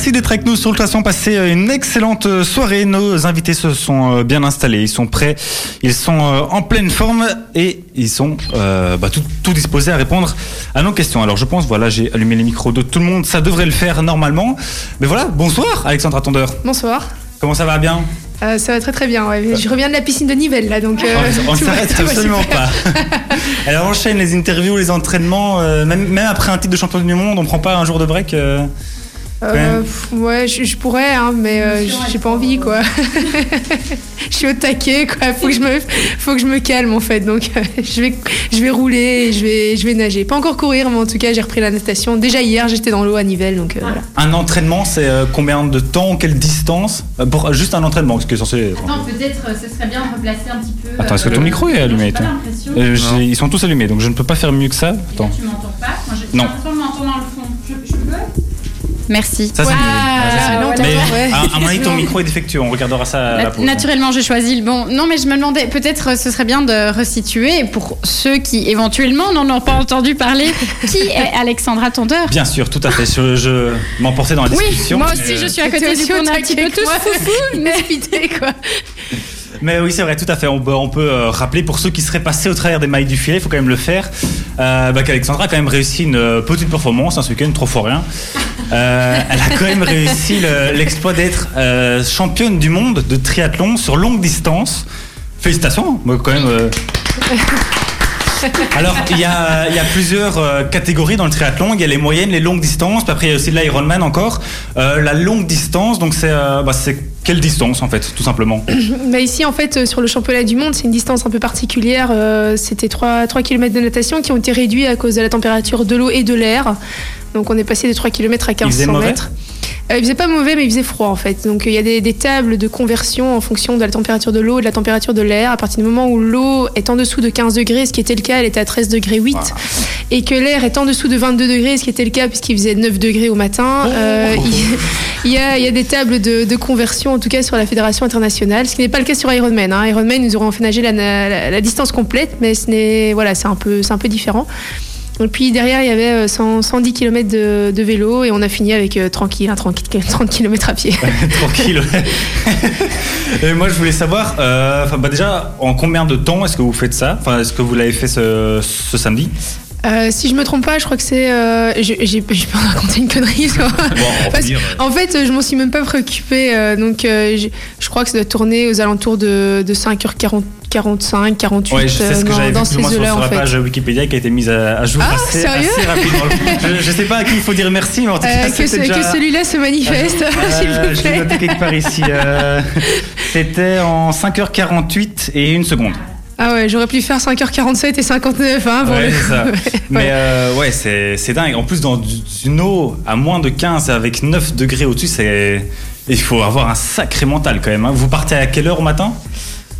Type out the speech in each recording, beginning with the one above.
Merci d'être avec nous sur le classement. Passez une excellente soirée. Nos invités se sont bien installés. Ils sont prêts. Ils sont en pleine forme et ils sont bah, tout, tout, disposés à répondre à nos questions. Alors je pense, voilà, j'ai allumé les micros de tout le monde. Ça devrait le faire normalement. Mais voilà, bonsoir Alexandre Attendeur. Bonsoir. Comment ça va bien? Euh, ça va très très bien. Je reviens de la piscine de Nivelles là, donc. Euh, on ne s'arrête absolument pas. Alors on enchaîne les interviews, les entraînements, euh, même, même, après un titre de champion du monde, on prend pas un jour de break. Euh, ouais, je, pourrais, hein, mais euh, j'ai pas envie, quoi. je suis au taquet, quoi. Faut que je me, faut que je me calme, en fait. Donc, euh, je vais, je vais rouler, je vais, je vais nager. Pas encore courir, mais en tout cas, j'ai repris la natation. Déjà hier, j'étais dans l'eau à Nivelles, donc voilà. Un entraînement, c'est combien de temps, quelle distance pour juste un entraînement, ce qui est censé. Attends, peut-être, ce serait bien de replacer un petit peu. Attends, est-ce que ton micro est allumé toi Ils sont tous allumés, donc je ne peux pas faire mieux que ça. Attends. tu m'entends pas Moi, Merci. Ça, c'est ah, mais à, mon avis, ton micro est défectueux. On regardera ça à la pause. Naturellement, j'ai choisi le bon. Non, mais je me demandais, peut-être ce serait bien de resituer pour ceux qui éventuellement n'en ont pas entendu parler. qui est Alexandra Tondeur? Bien sûr, tout à fait. Je, je m'emportais dans la discussion. Oui, moi aussi, je suis à côté du coup, on a un petit peu tous foufou, mais quoi. Mais oui, c'est vrai, tout à fait. On, on peut euh, rappeler pour ceux qui seraient passés au travers des mailles du filet, il faut quand même le faire, euh, bah, qu'Alexandra a quand même réussi une euh, petite performance hein, ce week-end, trop fort rien. elle a quand même réussi l'exploit d'être championne du monde de triathlon sur longue distance. Félicitations, moi quand même. Alors, il y a, plusieurs euh, catégories dans le triathlon. Il y a les moyennes, les longues distances, puis après il y a aussi l'Ironman encore. Euh, la longue distance, donc euh, bah, c'est quelle distance en fait, tout simplement bah Ici, en fait, sur le championnat du monde, c'est une distance un peu particulière. C'était 3, 3 km de natation qui ont été réduits à cause de la température de l'eau et de l'air. Donc on est passé de 3 km à 1500 mètres. Euh, il faisait pas mauvais, mais il faisait froid en fait. Donc il y a des, tables de conversion en fonction de la température de l'eau et de la température de l'air. À partir du moment où l'eau est en dessous de 15 degrés, ce qui était le cas, elle était à 13 degrés 8, et que l'air est en dessous de 22 degrés, ce qui était le cas puisqu'il faisait 9 degrés au matin, oh. euh, il, y a, des tables de, conversion en tout cas sur la fédération internationale, ce qui n'est pas le cas sur Ironman. Hein. Ironman, nous aurons fait nager la, distance complète, mais ce n'est voilà, c'est un peu, c'est un peu différent. Et puis derrière, il y avait 110 euh, km de, vélo et on a fini avec euh, tranquille, 30, 30 km à pied. tranquille, et moi, je voulais savoir, euh, bah déjà, en combien de temps est-ce que vous faites ça? Enfin, est-ce que vous l'avez fait ce, samedi? Si je me trompe pas, je crois que c'est. j'ai pas raconter une connerie. en fait, je m'en suis même pas préoccupée. donc, je crois que ça doit tourner aux alentours de, de 5h40 45, 48 ouais, je sais ce que euh, dans, ces eaux-là. Sur la page Wikipédia qui a été mise à, jour ah, assez, assez, rapidement. je ne sais pas à qui il faut dire merci, mais en tout euh, cas, que, ce, déjà... que celui-là se manifeste, s'il vous plaît. Je l'ai noté quelque part ici. Euh, c'était en 5h48 et une seconde. Ah ouais, j'aurais pu faire 5h47 et 59. Hein, ouais, ça. Mais euh, ouais, c'est dingue. En plus, dans une eau à moins de 15 avec 9 degrés au-dessus, c'est. Il faut avoir un sacré mental quand même. Hein. Vous partez à quelle heure au matin?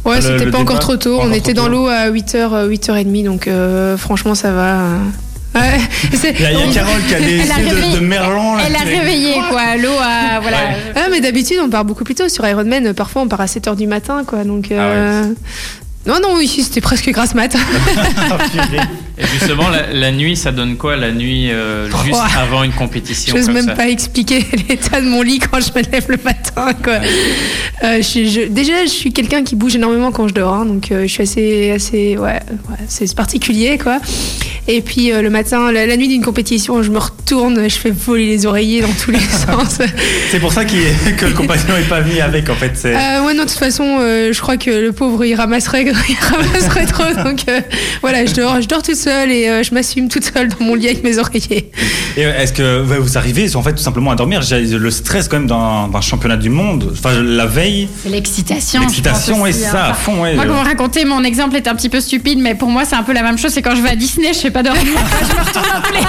Ouais, c'était pas encore trop tôt. On était dans l'eau à 8h, 8h30, donc euh, franchement, ça va. Ouais, il y a, Carole qui a des de, de, merlan. elle a réveillé quoi, l'eau voilà. Ah, mais d'habitude on part beaucoup plus tôt sur Ironman. Parfois on part à 7h du matin quoi, donc. Ah euh, non, non, ici c'était presque grasse mat. Et justement, la, nuit, ça donne quoi la nuit euh, juste avant une compétition Je n'ose même pas expliquer l'état de mon lit quand je me lève le matin. Quoi. Euh, je, déjà, je suis quelqu'un qui bouge énormément quand je dors, hein, donc euh, je suis assez, assez, ouais, c'est particulier, quoi. Et puis le matin, la, nuit d'une compétition, je me retourne, je fais voler les oreillers dans tous les sens. c'est pour ça que le compagnon n'est pas venu avec, en fait. ouais, non, de toute façon, je crois que le pauvre il ramasserait il ramasserait trop. Donc euh, voilà, je dors, je dors toute seule et euh, je m'assume toute seule dans mon lit avec mes oreillers. Et euh, est-ce que vous arrivez en fait tout simplement à dormir? Le stress quand même d'un championnat du monde, enfin la veille. C'est l'excitation. L'excitation, oui, ça, à fond. Ouais, moi, quand vous racontez, mon exemple est un petit peu stupide, mais pour moi, c'est un peu la même chose. C'est quand je vais à Disney, je fais pas dormir. je me retourne dans tous les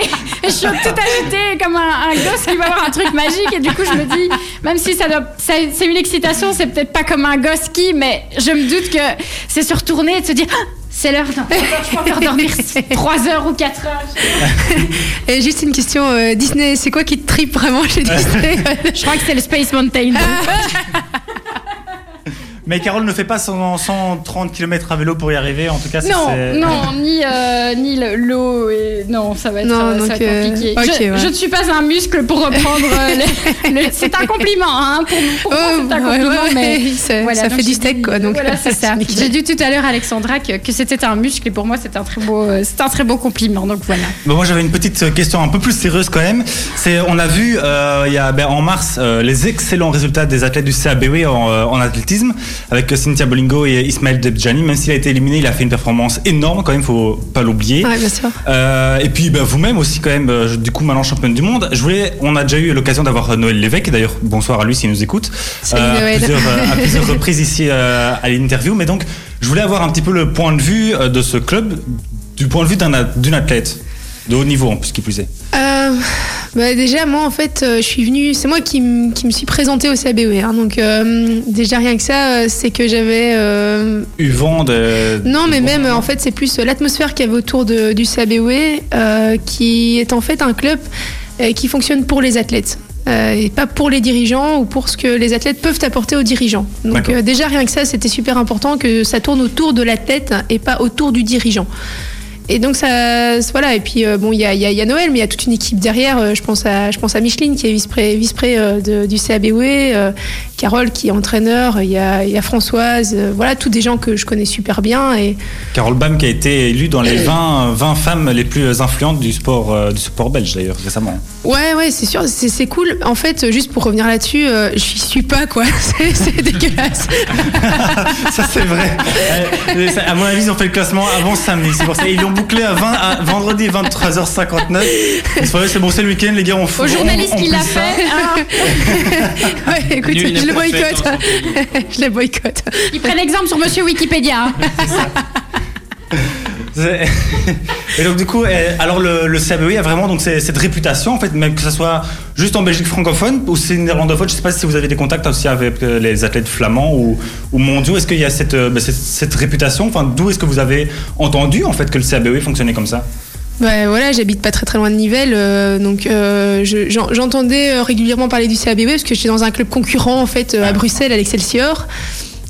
et, je suis tout agitée comme un, un, gosse qui va avoir un truc magique. Et du coup, je me dis, même si ça doit, c'est une excitation, c'est peut-être pas comme un gosse qui, mais je me doute que c'est se retourner et de se dire ah, c'est l'heure, je peux encore dormir 3 heures ou 4 heures. Et juste une question, euh, Disney, c'est quoi qui te tripe vraiment chez Disney? Je crois que c'est le Space Mountain. Mais Carole ne fait pas 130 km à vélo pour y arriver, en tout cas. Non, non, ni, euh, ni l'eau, et... non, ça va être, non, ça va être compliqué. je, ne suis pas un muscle pour reprendre. le, c'est un compliment, hein, pour, pour oh, c'est un compliment, mais voilà, ça fait du steak, quoi. Donc voilà, c'est ça. J'ai dit tout à l'heure, Alexandra, que, que c'était un muscle, et pour moi, c'est un très beau, c'est un très beau compliment. Donc voilà. Bon, moi, j'avais une petite question un peu plus sérieuse quand même. C'est, on a vu, euh, il y a ben, en mars, euh, les excellents résultats des athlètes du CABW en, en athlétisme avec Cynthia Bolingo et Ismaël Debjani. Même s'il a été éliminé, il a fait une performance énorme quand même, faut pas l'oublier. Ouais, bien sûr. Euh, et puis bah, vous-même aussi quand même, euh, du coup maintenant championne du monde. Je voulais, on a déjà eu l'occasion d'avoir Noël Lévesque, d'ailleurs bonsoir à lui s'il nous écoute. Euh, Noël. À plusieurs, à plusieurs reprises ici à l'interview. Mais donc je voulais avoir un petit peu le point de vue de ce club, du point de vue d'une athlète de haut niveau en plus qui plus est. Bah déjà, moi, en fait, euh, je suis venue, c'est moi qui, qui, me suis présentée au CABE. Hein, donc, euh, déjà, rien que ça, euh, c'est que j'avais. Eu vent de. Non, mais même, en fait, c'est plus l'atmosphère qu'il y avait autour de, du CABE, qui est en fait un club qui fonctionne pour les athlètes. et pas pour les dirigeants ou pour ce que les athlètes peuvent apporter aux dirigeants. Donc déjà rien que ça, c'était super important que ça tourne autour de l'athlète et pas autour du dirigeant. Et donc ça, voilà. Et puis euh, bon, il y a, Noël, mais il y a toute une équipe derrière. Euh, je pense à, je pense à Micheline qui est vice-pré, euh, du CABW, Carole qui est entraîneur. Il y a, y a, Françoise. voilà, tous des gens que je connais super bien. Et Carole Bam qui a été élue dans les 20, 20 femmes les plus influentes du sport, du sport belge d'ailleurs récemment. Ouais, ouais, c'est sûr, c'est, cool. En fait, juste pour revenir là-dessus, je suis pas quoi. C'est, dégueulasse. ça c'est vrai. À mon avis, ils ont fait le classement avant samedi. C'est pour ça ils l'ont bouclé à, 20, vendredi 23h59. C'est bon, c'est le week-end, les gars, on Au journaliste qui l'a fait. Ah. ouais, écoute, je le boycotte. je le boycotte. Il prennent l'exemple sur Monsieur Wikipédia. Et donc du coup, eh, alors le, le CABE a vraiment donc cette réputation en fait, même que ce soit juste en Belgique francophone ou c'est néerlandophone. Je sais pas si vous avez des contacts aussi avec euh, les athlètes flamands ou, ou mondiaux. Est-ce qu'il y a cette, euh, bah, cette, cette, réputation? Enfin, d'où est-ce que vous avez entendu en fait que le CABE fonctionnait comme ça? Bah, voilà, j'habite pas très très loin de Nivelles, euh, donc euh, j'entendais régulièrement parler du CABE parce que j'étais dans un club concurrent en fait à ah. Bruxelles, à l'Excelsior.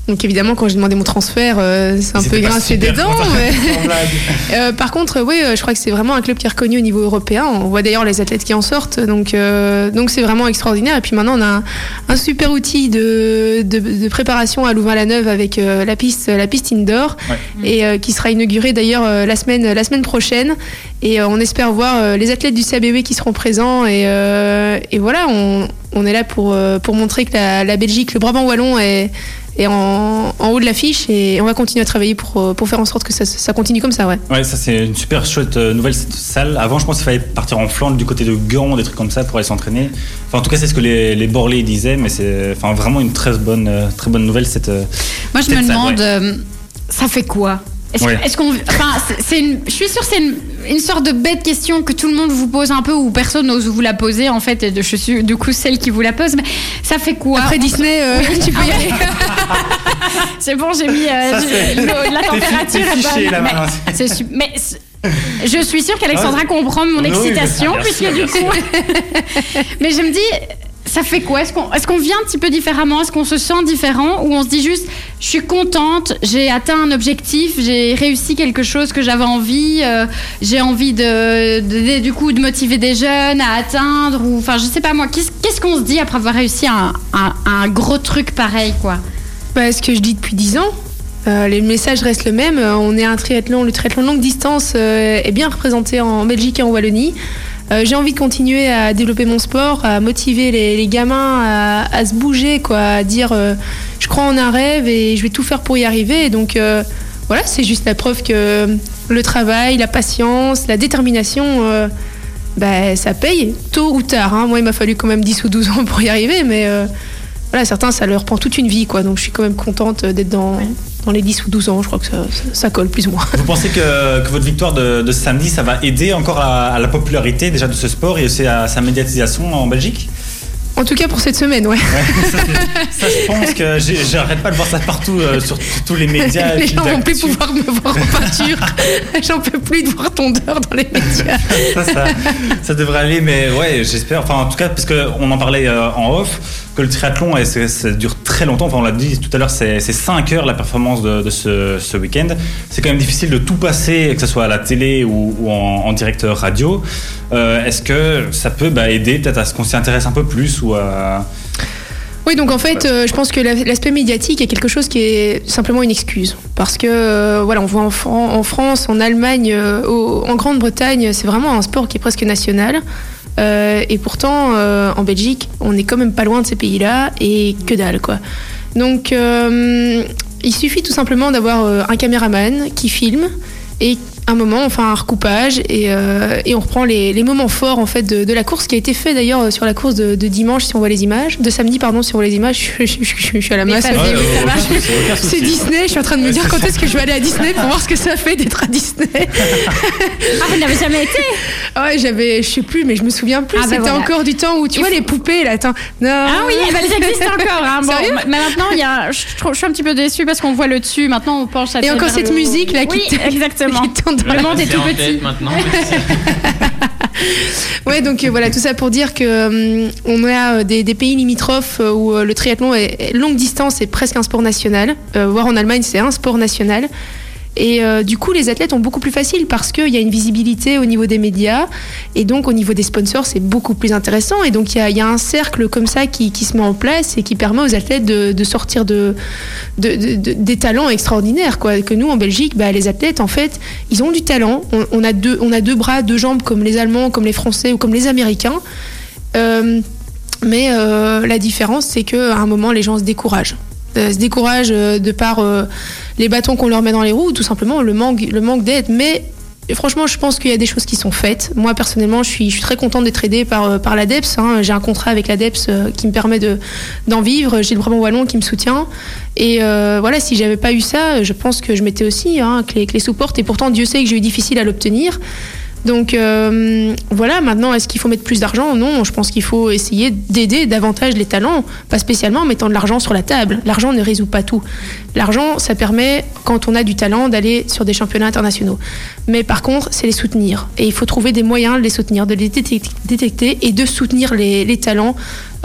Donc évidemment, quand j'ai demandé mon transfert, euh, c'est un peu grincé des dents. euh, par contre, oui, euh, je crois que c'est vraiment un club qui est reconnu au niveau européen. On voit d'ailleurs les athlètes qui en sortent, donc euh, donc c'est vraiment extraordinaire. Et puis maintenant, on a un, super outil de, de, de, préparation à Louvain-la-Neuve avec euh, la piste la piste indoor et qui sera inaugurée d'ailleurs la semaine la semaine prochaine. Et on espère voir les athlètes du CABW qui seront présents. Et, et voilà, on, on, est là pour pour montrer que la, la Belgique, le Brabant wallon est et en, haut de l'affiche et on va continuer à travailler pour, euh, pour faire en sorte que ça, ça continue comme ça. Ouais, ouais ça c'est une super chouette euh, nouvelle cette salle. Avant, je pense qu'il fallait partir en Flandre du côté de Gand, des trucs comme ça pour aller s'entraîner. Enfin, en tout cas, c'est ce que les, les Borlés disaient, mais c'est enfin, vraiment une très bonne, euh, très bonne nouvelle cette. Moi, je me demande, ça fait quoi? Est-ce qu'on. Enfin, c'est une, je suis sûre que c'est une, une, sorte de bête question que tout le monde vous pose un peu ou personne n'ose vous la poser en fait. Et je suis du coup celle qui vous la pose. Mais ça fait quoi Après Disney, euh, tu peux y aller. c'est bon, j'ai mis euh, la température. Fiché, là, mais, mais je suis sûre qu'Alexandra comprend mon excitation, puisque du coup. mais je me dis, ça fait quoi? Est-ce qu'on est vient un petit peu différemment? Est-ce qu'on se sent différent? Ou on se dit juste, je suis contente, j'ai atteint un objectif, j'ai réussi quelque chose que j'avais envie, euh, j'ai envie de, du coup de motiver des jeunes à atteindre, ou enfin je sais pas moi, qu'est-ce qu'on se dit après avoir réussi un, un, gros truc pareil quoi? Bah, Ce que je dis depuis 10 ans, euh, les messages restent le même. Euh, on est un triathlon, le triathlon longue distance est bien représenté en Belgique et en Wallonie. Euh, j'ai envie de continuer à développer mon sport, à motiver les, gamins à, se bouger, quoi, à dire euh, je crois en un rêve et je vais tout faire pour y arriver. Donc euh, voilà, c'est juste la preuve que le travail, la patience, la détermination, bah, ça paye tôt ou tard. Hein. Moi, il m'a fallu quand même 10 ou 12 ans pour y arriver, mais voilà, certains, ça leur prend toute une vie, quoi. Donc je suis quand même contente d'être dans dans les 10 ou 12 ans, je crois que ça, ça, colle plus ou moins. Vous pensez que, que votre victoire de, de, samedi, ça va aider encore à, la popularité déjà de ce sport et aussi à sa médiatisation en Belgique? En tout cas pour cette semaine, ouais. ça, je pense que j'arrête pas de voir ça partout euh, sur tous les médias. les gens vont plus pouvoir me voir en peinture. J'en peux plus de voir tondeur dans les médias. ça, ça, devrait aller, mais ouais, j'espère. Enfin, en tout cas, parce qu'on en parlait euh, en off, que le triathlon, ça dure très longtemps. Enfin, on l'a dit tout à l'heure, c'est 5 heures la performance de, ce, week-end. C'est quand même difficile de tout passer, que ce soit à la télé ou, en, direct radio. Euh, est-ce que ça peut bah, aider peut-être à ce qu'on s'y intéresse un peu plus ou. Oui, donc en fait, euh, je pense que l'aspect médiatique est quelque chose qui est simplement une excuse. Parce que, euh, voilà, on voit en, France, en Allemagne, en Grande-Bretagne, c'est vraiment un sport qui est presque national. Et pourtant, en Belgique, on est quand même pas loin de ces pays-là et que dalle, quoi. Donc, il suffit tout simplement d'avoir un caméraman qui filme et un moment, on fait un recoupage et, euh, et on reprend les, les, moments forts en fait de, de, la course qui a été fait d'ailleurs euh, sur la course de, de, dimanche si on voit les images, de samedi pardon si on voit les images. Je, je, je, suis à la masse. c'est Disney. Je suis en train de me dire quand est-ce que je vais aller à Disney pour voir ce que ça fait d'être à Disney. ah vous n'avez jamais été Ouais j'avais, je sais plus mais je me souviens plus. Ah, bah C'était encore du temps où tu vois les poupées là. Attends. Non. Ah oui, elles existent encore. Hein. Bon, mais maintenant il y a, je, suis un petit peu déçue parce qu'on voit le dessus. Maintenant on penche à. Et encore cette musique là qui oui, exactement. Le monde est tout petit. maintenant. ouais, donc euh, voilà, tout ça pour dire que euh, on a euh, des, pays limitrophes où le triathlon est longue distance est presque un sport national. voire en Allemagne, c'est un sport national. Et euh, du coup, les athlètes ont beaucoup plus facile parce qu'il y a une visibilité au niveau des médias et donc au niveau des sponsors, c'est beaucoup plus intéressant. Et donc, il y a, un cercle comme ça qui, se met en place et qui permet aux athlètes de, sortir de, des talents extraordinaires. Quoi. Que nous, en Belgique, bah, les athlètes, en fait, ils ont du talent. On, a deux, bras, deux jambes comme les Allemands, comme les Français ou comme les Américains. Euh, mais euh, la différence, c'est qu'à un moment, les gens se découragent. Se découragent de par les bâtons qu'on leur met dans les roues, ou tout simplement le manque, le manque d'aide. Mais franchement, je pense qu'il y a des choses qui sont faites. Moi, personnellement, je suis, très contente d'être aidée par, euh, l'ADEPS. Hein. J'ai un contrat avec l'ADEPS euh, qui me permet de, d'en vivre. J'ai le Brabant Wallon qui me soutient. Et euh, voilà, si j'avais pas eu ça, je pense que je m'étais aussi hein, clé, clé sous porte. Et pourtant, Dieu sait que j'ai eu difficile à l'obtenir. Donc euh, voilà, maintenant, est-ce qu'il faut mettre plus d'argent? Non, je pense qu'il faut essayer d'aider davantage les talents, pas spécialement en mettant de l'argent sur la table. L'argent ne résout pas tout. L'argent, ça permet, quand on a du talent, d'aller sur des championnats internationaux. Mais par contre, c'est les soutenir. Et il faut trouver des moyens de les soutenir, de les détecter et de soutenir les, talents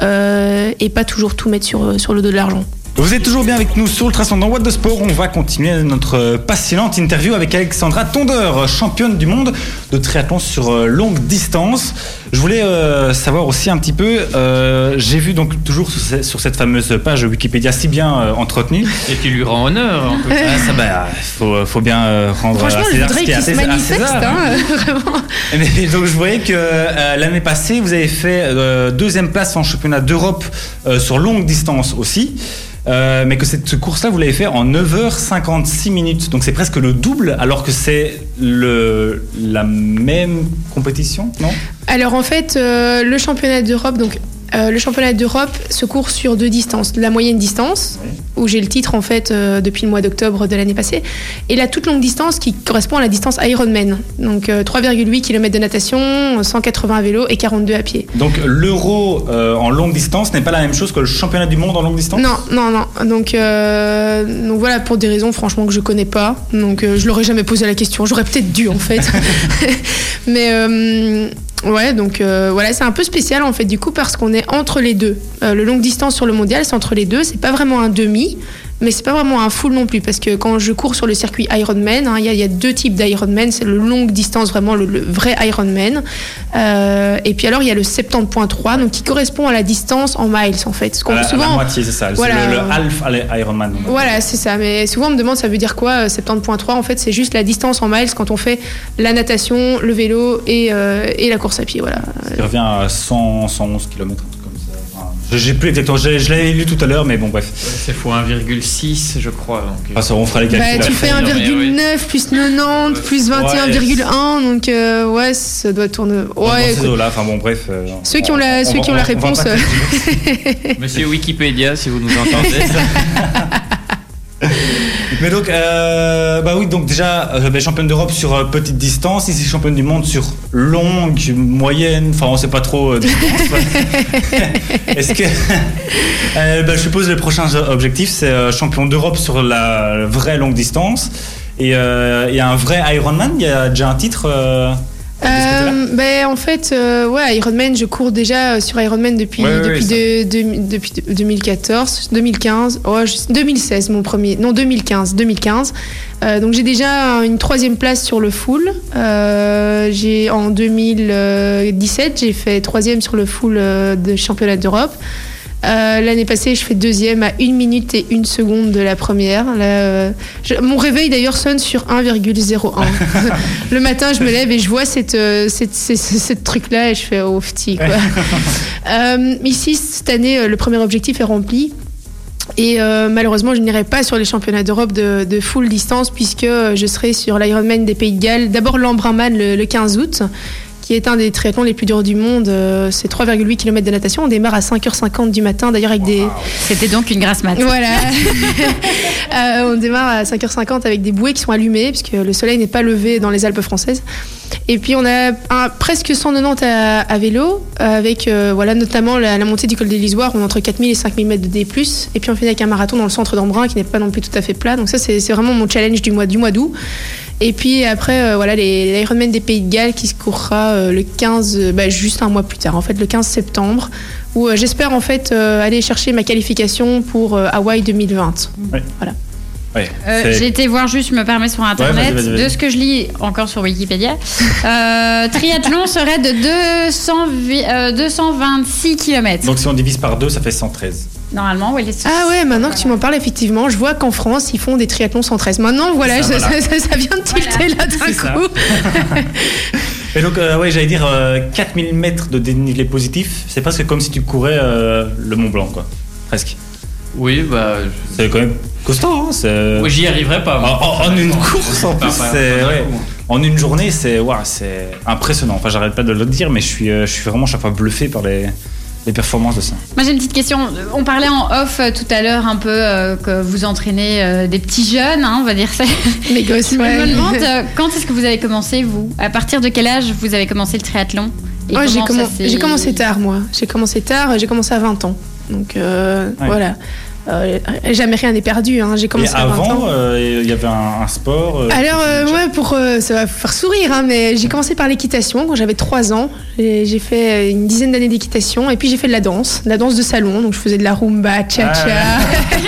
euh, et pas toujours tout mettre sur, sur le dos de l'argent. Vous êtes toujours bien avec nous sur le Transcendant What de Sport. On va continuer notre passionnante interview avec Alexandra Tondeur, championne du monde de triathlon sur euh, longue distance. Je voulais euh, savoir aussi un petit peu, euh, j'ai vu donc toujours sur cette fameuse page Wikipédia si bien entretenue. Et tu lui rends honneur. En ah, ça, bah, faut, faut bien rendre Franchement, à César ce qui est se manifeste, hein, vraiment. Mais, donc je voyais que l'année passée, vous avez fait deuxième place en championnat d'Europe sur longue distance aussi. Euh, mais que cette course-là, vous l'avez fait en 9h56 minutes. Donc c'est presque le double, alors que c'est la même compétition, non? Alors en fait, euh, le championnat d'Europe, donc euh, le championnat d'Europe se court sur deux distances. La moyenne distance, où j'ai le titre en fait euh, depuis le mois d'octobre de l'année passée, et la toute longue distance qui correspond à la distance Ironman. Donc 3,8 euh, km de natation, 180 à vélo et 42 à pied. Donc l'euro en longue distance n'est pas la même chose que le championnat du monde en longue distance? Non, non, non. Donc, donc voilà, pour des raisons franchement que je connais pas. Donc je l'aurais jamais posé la question. J'aurais peut-être dû en fait. Mais Ouais, donc euh, voilà, c'est un peu spécial en fait du coup parce qu'on est entre les deux. Euh, le longue distance sur le mondial, c'est entre les deux. C'est pas vraiment un demi, mais c'est pas vraiment un full non plus parce que quand je cours sur le circuit Ironman, hein, il y, a deux types d'Ironman. C'est le longue distance, vraiment le, vrai Ironman. Euh, et puis alors il y a le 70.3, donc qui correspond à la distance en miles en fait. Ce à souvent, la moitié, c'est ça. Voilà, le, le, half Ironman. Voilà, c'est ça. Mais souvent on me demande ça veut dire quoi 70.3 En fait, c'est juste la distance en miles quand on fait la natation, le vélo et, euh, et la course à pied. Voilà. Ça revient à 100, 111 km. J'ai plus exactement, je, l'avais lu tout à l'heure, mais bon, bref. C'est fois 1,6, je crois. Donc, ah, ça, on fera les calculs. Bah, tu fais 1,9 plus 90 plus 21,1, donc euh, ouais, ça doit tourner. Ouais, là, enfin bon, bref. Euh, ceux qui ont la, ceux qui ont la réponse. Euh. Monsieur Wikipédia, si vous nous entendez. Mais donc, euh, bah oui, donc déjà, euh, ben, championne d'Europe sur euh, petite distance, ici championne du monde sur longue, moyenne, enfin on sait pas trop. euh. Est-ce que. Ben, je suppose les prochains objectifs, c'est champion d'Europe sur la vraie longue distance. Et il y a un vrai Ironman, il y a déjà un titre. Euh, Euh, ben, en fait, euh, ouais, Ironman, je cours déjà euh, sur Ironman depuis, Ouais, depuis, ouais, de- de- depuis de- 2014, 2015, oh, je- 2016 mon premier, non 2015, 2015. Euh, donc j'ai déjà une troisième place sur le full. Euh, j'ai en 2017 j'ai fait troisième sur le full euh, de championnat d'Europe. Euh, L'année passée, je fais deuxième à 1 minute et 1 seconde de la première. Là, euh, je- mon réveil d'ailleurs sonne sur 1,01. le matin, je me lève et je vois cette, euh, cette, cette, cette truc-là et je fais oh, petit, quoi. Euh, ici, cette année, le premier objectif est rempli. Et euh, malheureusement, je n'irai pas sur les championnats d'Europe de, de full distance puisque je serai sur l'Ironman des Pays de Galles. D'abord l'Embrunman le, le 15 août, qui est un des triathlons les plus durs du monde. Euh, c'est 3,8 km de natation. On démarre à 5h50 du matin, d'ailleurs avec des... C'était donc une grasse mat. Voilà. Euh, on démarre à 5h50 avec des bouées qui sont allumées puisque le soleil n'est pas levé dans les Alpes françaises. Et puis on a un- presque 190 à, à vélo avec euh, voilà notamment la, la montée du col des Lisoires, on est entre 4000 et 5000 mètres de D+. Et puis on finit avec un marathon dans le centre d'Embrun qui n'est pas non plus tout à fait plat. Donc ça c'est vraiment mon challenge du mois du mois d'août. Et puis après euh, voilà l'Ironman des Pays de Galles qui se courra euh, le 15 euh, bah, juste un mois plus tard en fait le 15 septembre où euh, j'espère en fait euh, aller chercher ma qualification pour euh, Hawaï 2020. Ouais, Euh, c'est- J'ai été voir juste, je me permets sur internet, vas-y, vas-y, vas-y. de ce que je lis encore sur Wikipédia. Euh, triathlon serait de 200, vi- euh, 226 km. Donc si on divise par deux, ça fait 113. Normalement, oui, les Ah ouais, maintenant que tu m'en parles, effectivement, je vois qu'en France, ils font des triathlons 113. Maintenant, voilà, Ça, ça, voilà. ça- ça vient de tilter là d'un coup. Et donc, euh, ouais, j'allais dire euh, 4000 mètres de dénivelé positif, c'est presque comme si tu courais euh, le Mont Blanc, quoi. Presque. Oui, bah. C'est quand même costaud, hein. c'est- Oui, j'y arriverai pas. En, moi. en- en une course, en plus, c'est. ouais. En une journée, c'est c'est impressionnant. Enfin, j'arrête pas de le dire, mais je suis, euh, je suis vraiment chaque fois bluffé par les, les performances de ça. Moi j'ai une petite question. On parlait en off euh, tout à l'heure un peu euh, que vous entraînez euh, des petits jeunes, hein, on va dire ça. Les gosses, Je ouais. me demande euh, quand est-ce que vous avez commencé vous? À partir de quel âge vous avez commencé le triathlon? Ouais, j'ai commencé tard, moi. J'ai commencé tard, j'ai commencé à 20 ans. Donc euh, Ouais. voilà. Euh, jamais rien n'est perdu. Hein. J'ai à 20 ans. avant, euh, il y avait un, un sport. euh, Alors, ouais, pour, ça va faire sourire, hein, mais j'ai commencé par l'équitation quand j'avais 3 ans. J'ai fait une dizaine d'années d'équitation et puis j'ai fait de la danse, de la danse de salon. Donc je faisais de la rumba, cha-cha.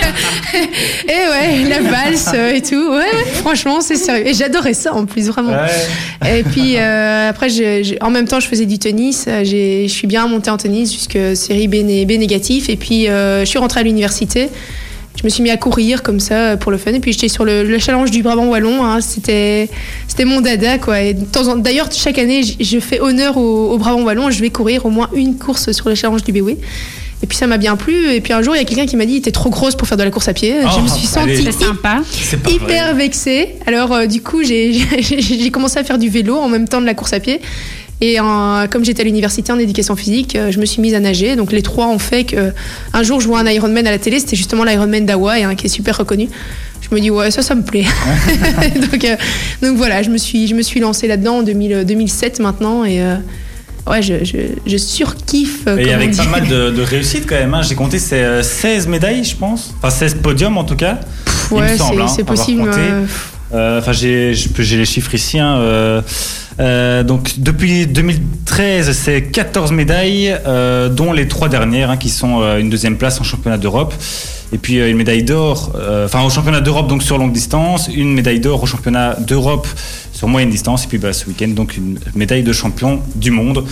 et ouais, la valse et tout. Ouais, ouais, franchement, c'est sérieux. Et j'adorais ça en plus, vraiment. Ouais. Et puis après, je- je- en même temps, je faisais du tennis. Je suis bien montée en tennis jusque série B, né- B négatif. Et puis, je suis rentrée à l'université. Je me suis mis à courir comme ça pour le fun. Et puis, j'étais sur le, le challenge du Brabant Wallon. hein. C'était, c'était mon dada, quoi. Et D'ailleurs, chaque année, je fais honneur au, au Brabant Wallon. Je vais courir au moins une course sur le challenge du BW. Et puis ça m'a bien plu. Et puis un jour, il y a quelqu'un qui m'a dit, t'es trop grosse pour faire de la course à pied. Oh, je me suis allez. sentie sympa. Hyper vrai. vexée. Alors euh, du coup, j'ai commencé à faire du vélo en même temps de la course à pied. Et euh, comme j'étais à l'université en éducation physique, euh, je me suis mise à nager. Donc les trois ont fait que un jour je vois un Ironman à la télé. C'était justement l'Ironman d'Hawaï, hein, qui est super reconnu. Je me dis ouais ça ça me plaît. donc, euh, donc voilà, je me suis je me suis lancée là-dedans en 2000, 2007 maintenant et euh, ouais je, je, je surkiffe. euh, Et avec pas mal de, de réussites quand même. hein. J'ai compté c'est euh, 16 médailles, je pense. Enfin 16 podiums en tout cas. me Ouais, c'est hein, possible. euh, Euh, Enfin, peux- j'ai les chiffres ici. hein, euh, donc, depuis 2013, c'est 14 médailles, euh, dont les trois dernières, hein, qui sont euh, une deuxième place en championnat d'Europe. Et puis une médaille d'or, enfin au championnat d'Europe donc sur longue distance, une médaille d'or au championnat d'Europe sur moyenne distance, et puis bah, ce week-end donc une médaille de champion du monde.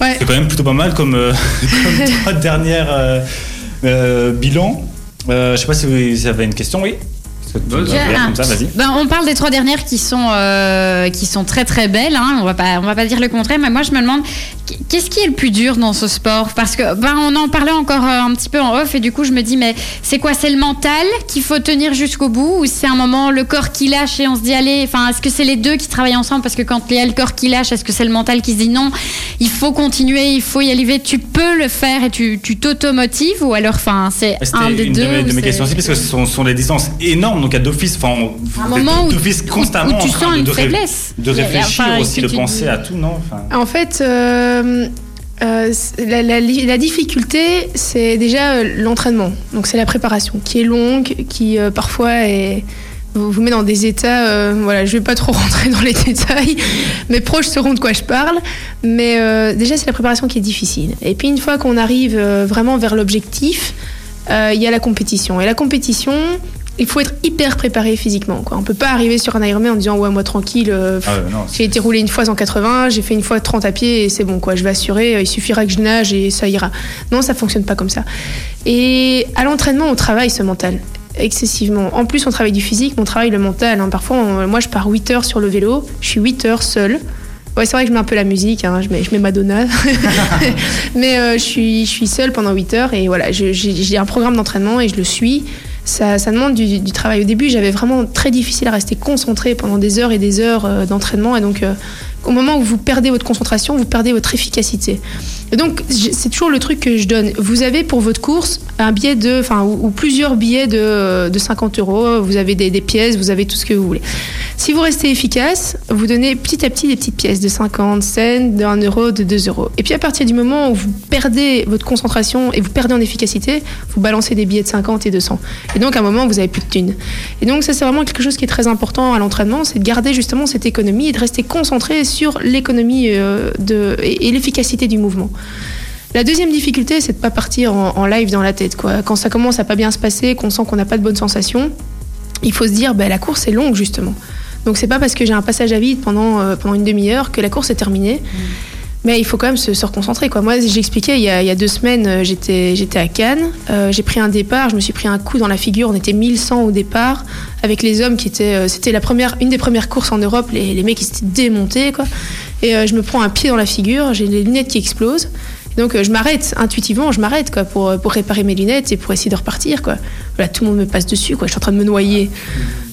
ouais. C'est quand même plutôt pas mal comme, comme trois dernières bilans. Je sais pas si vous avez une question, oui Ah. comme ça. Ben, on parle des trois dernières qui sont, euh, qui sont très très belles. Hein. On va pas, on va pas dire le contraire. Mais moi, je me demande qu'est-ce qui est le plus dur dans ce sport? Parce que ben, on en parlait encore euh, un petit peu en off et du coup je me dis mais c'est quoi? C'est le mental qu'il faut tenir jusqu'au bout ou c'est un moment le corps qui lâche et on se dit allez, enfin est-ce que c'est les deux qui travaillent ensemble? Parce que quand il y a le corps qui lâche, est-ce que c'est le mental qui se dit non, il faut continuer, il faut y aller, tu peux le faire et tu t'automotives ou alors enfin c'est un des une deux de mes, de mes questions aussi parce que ce sont, sont, des distances énormes donc à d'office, enfin un moment d'office constamment où tu sens une de, faiblesse, de réfléchir aussi, de penser à tout, non En fait. Euh, euh, la, la, la, difficulté, c'est déjà euh, l'entraînement. Donc c'est la préparation qui est longue, qui euh, parfois est, vous, vous met dans des états. Voilà, je vais pas trop rentrer dans les détails. Mes proches sauront de quoi je parle. Mais déjà, c'est la préparation qui est difficile. Et puis une fois qu'on arrive vraiment vers l'objectif, il y a la compétition. Et la compétition, il faut être hyper préparé physiquement. Quoi. On peut pas arriver sur un Ironman en disant ouais moi tranquille, euh, ah j'ai été roulé une fois en 80, j'ai fait une fois 30 à pied et c'est bon quoi, je vais assurer, il suffira que je nage et ça ira. Non, ça fonctionne pas comme ça. Et à l'entraînement, on travaille ce mental excessivement. En plus, on travaille du physique, on travaille le mental. Hein. Parfois, moi je pars 8 heures sur le vélo, je suis 8 heures seule. Ouais, c'est vrai que je mets un peu la musique, hein, je, mets, je mets Madonna. Mais euh, je, suis, je suis seule pendant 8 heures et voilà, j'ai un programme d'entraînement et je le suis ça, demande du, travail. Au début, j'avais vraiment très difficile à rester concentré pendant des heures et des heures euh, d'entraînement. Et donc, euh, au moment où vous perdez votre concentration, vous perdez votre efficacité. Et donc, c'est toujours le truc que je donne. Vous avez pour votre course un billet de, enfin, ou, plusieurs billets de, de, 50 euros. Vous avez des, pièces, vous avez tout ce que vous voulez. Si vous restez efficace, vous donnez petit à petit des petites pièces de 50 cents, de 1 euro, de 2 euros. Et puis à partir du moment où vous perdez votre concentration et vous perdez en efficacité, vous balancez des billets de 50 et 200. Et donc à un moment, vous avez plus de thunes. Et donc ça, c'est vraiment quelque chose qui est très important à l'entraînement, c'est de garder justement cette économie et de rester concentré sur l'économie euh, et, l'efficacité du mouvement. La deuxième difficulté, c'est de ne pas partir en, live dans la tête. Quoi. Quand ça commence à pas bien se passer, qu'on sent qu'on n'a pas de bonnes sensations, il faut se dire, ben, la course est longue justement. Donc c'est pas parce que j'ai un passage à vide pendant, euh, pendant une demi-heure que la course est terminée. Mm. Mais il faut quand même se, se reconcentrer. Quoi. Moi, j'expliquais, il, y a, il y a deux semaines, euh, j'étais, j'étais à Cannes. Euh, j'ai pris un départ, je me suis pris un coup dans la figure. On était 1100 au départ, avec les hommes qui étaient. c'était la première, une des premières courses en Europe. Les, les mecs, ils s'étaient démontés. Quoi. Et je me prends un pied dans la figure, j'ai les lunettes qui explosent. Donc je m'arrête, intuitivement, je m'arrête quoi, pour, pour réparer mes lunettes et pour essayer de repartir. Quoi. Voilà, tout le monde me passe dessus, quoi. je suis en train de me noyer.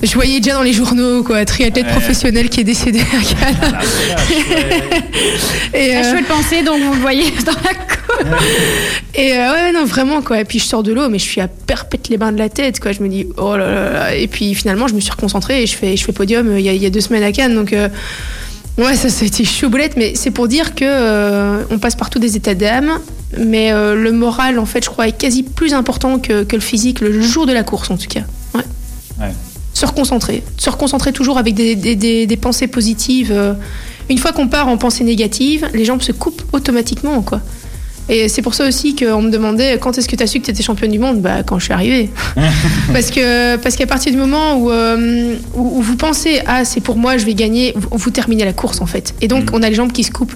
Je voyais déjà dans les journaux, quoi, triathlète professionnel qui est décédé à Cannes. et, euh... chouette penser, donc vous le voyez dans la cour. et euh, ouais, non, vraiment, quoi. Et puis je sors de l'eau, mais je suis à perpète les bains de la tête, quoi. Je me dis, oh là là. Et puis finalement, je me suis reconcentrée et je fais, je fais podium euh, il y, a, il y a deux semaines à Cannes, donc. Euh, Ouais, ça, ça a été boulette, mais c'est pour dire que euh, on passe partout des états d'âme, mais euh, le moral, en fait, je crois, est quasi plus important que, que, le physique, le jour de la course, en tout cas. Ouais. ouais. Se reconcentrer. Se reconcentrer toujours avec des, des, des, des pensées positives. Euh. Une fois qu'on part en pensée négative, les jambes se coupent automatiquement, quoi. Et c'est pour ça aussi qu'on me demandait quand est-ce que tu as su que tu étais championne du monde? Bah quand je suis arrivée. parce que parce qu'à partir du moment où, euh, où, vous pensez ah c'est pour moi je vais gagner, vous, vous, terminez la course en fait. Et donc mm. on a les jambes qui se coupent.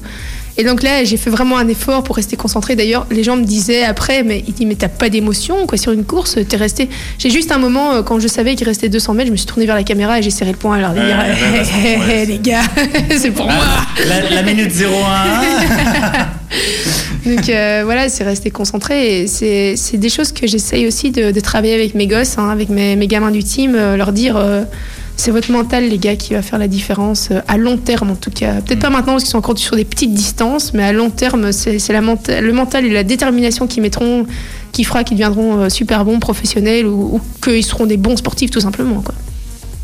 Et donc là, j'ai fait vraiment un effort pour rester concentrée. D'ailleurs, les gens me disaient après, mais il dit, mais t'as pas d'émotion, quoi, sur une course, t'es resté. J'ai juste un moment, euh, quand je savais qu'il restait 200 mètres, je me suis tournée vers la caméra et j'ai serré le poing à leur dire, les gars, c'est pour moi. La, la minute 01. donc euh, voilà, c'est rester concentré. Et c'est des choses que j'essaye aussi de, de, travailler avec mes gosses, hein, avec mes, mes, gamins du team, euh, leur dire. Euh, c'est votre mental, les gars, qui va faire la différence à long terme, en tout cas. Peut-être pas maintenant parce qu'ils sont encore sur des petites distances, mais à long terme, c'est le mental et la détermination qu'ils mettront, qui fera qu'ils deviendront super bons professionnels ou, ou qu'ils seront des bons sportifs, tout simplement. Quoi.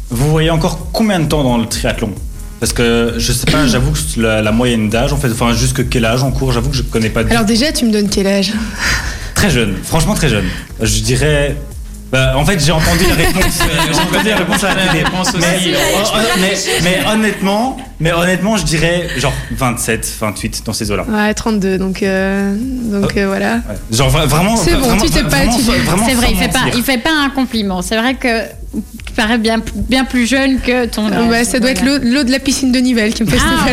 Vous voyez encore combien de temps dans le triathlon? Parce que je sais pas, j'avoue que la, la moyenne d'âge, en fait, enfin, jusque quel âge en cours, j'avoue que je connais pas. Alors, déjà, tu me donnes quel âge? Très jeune, franchement très jeune. Je dirais bah, en fait, j'ai entendu la réponse. j'ai entendu la réponse à la télé. Mais, mais, mais, honnêtement, mais honnêtement, je dirais genre 27, 28 dans ces eaux-là. Ouais, 32. Donc, euh, donc euh, voilà. Ouais. Genre vraiment. C'est bon, vraiment, tu sais pas. C'est vrai, il fait pas, il fait pas un compliment. C'est vrai que parais bien, bien plus jeune que ton âge. Ça doit être l'eau de la piscine de Nivelles qui me fait ah.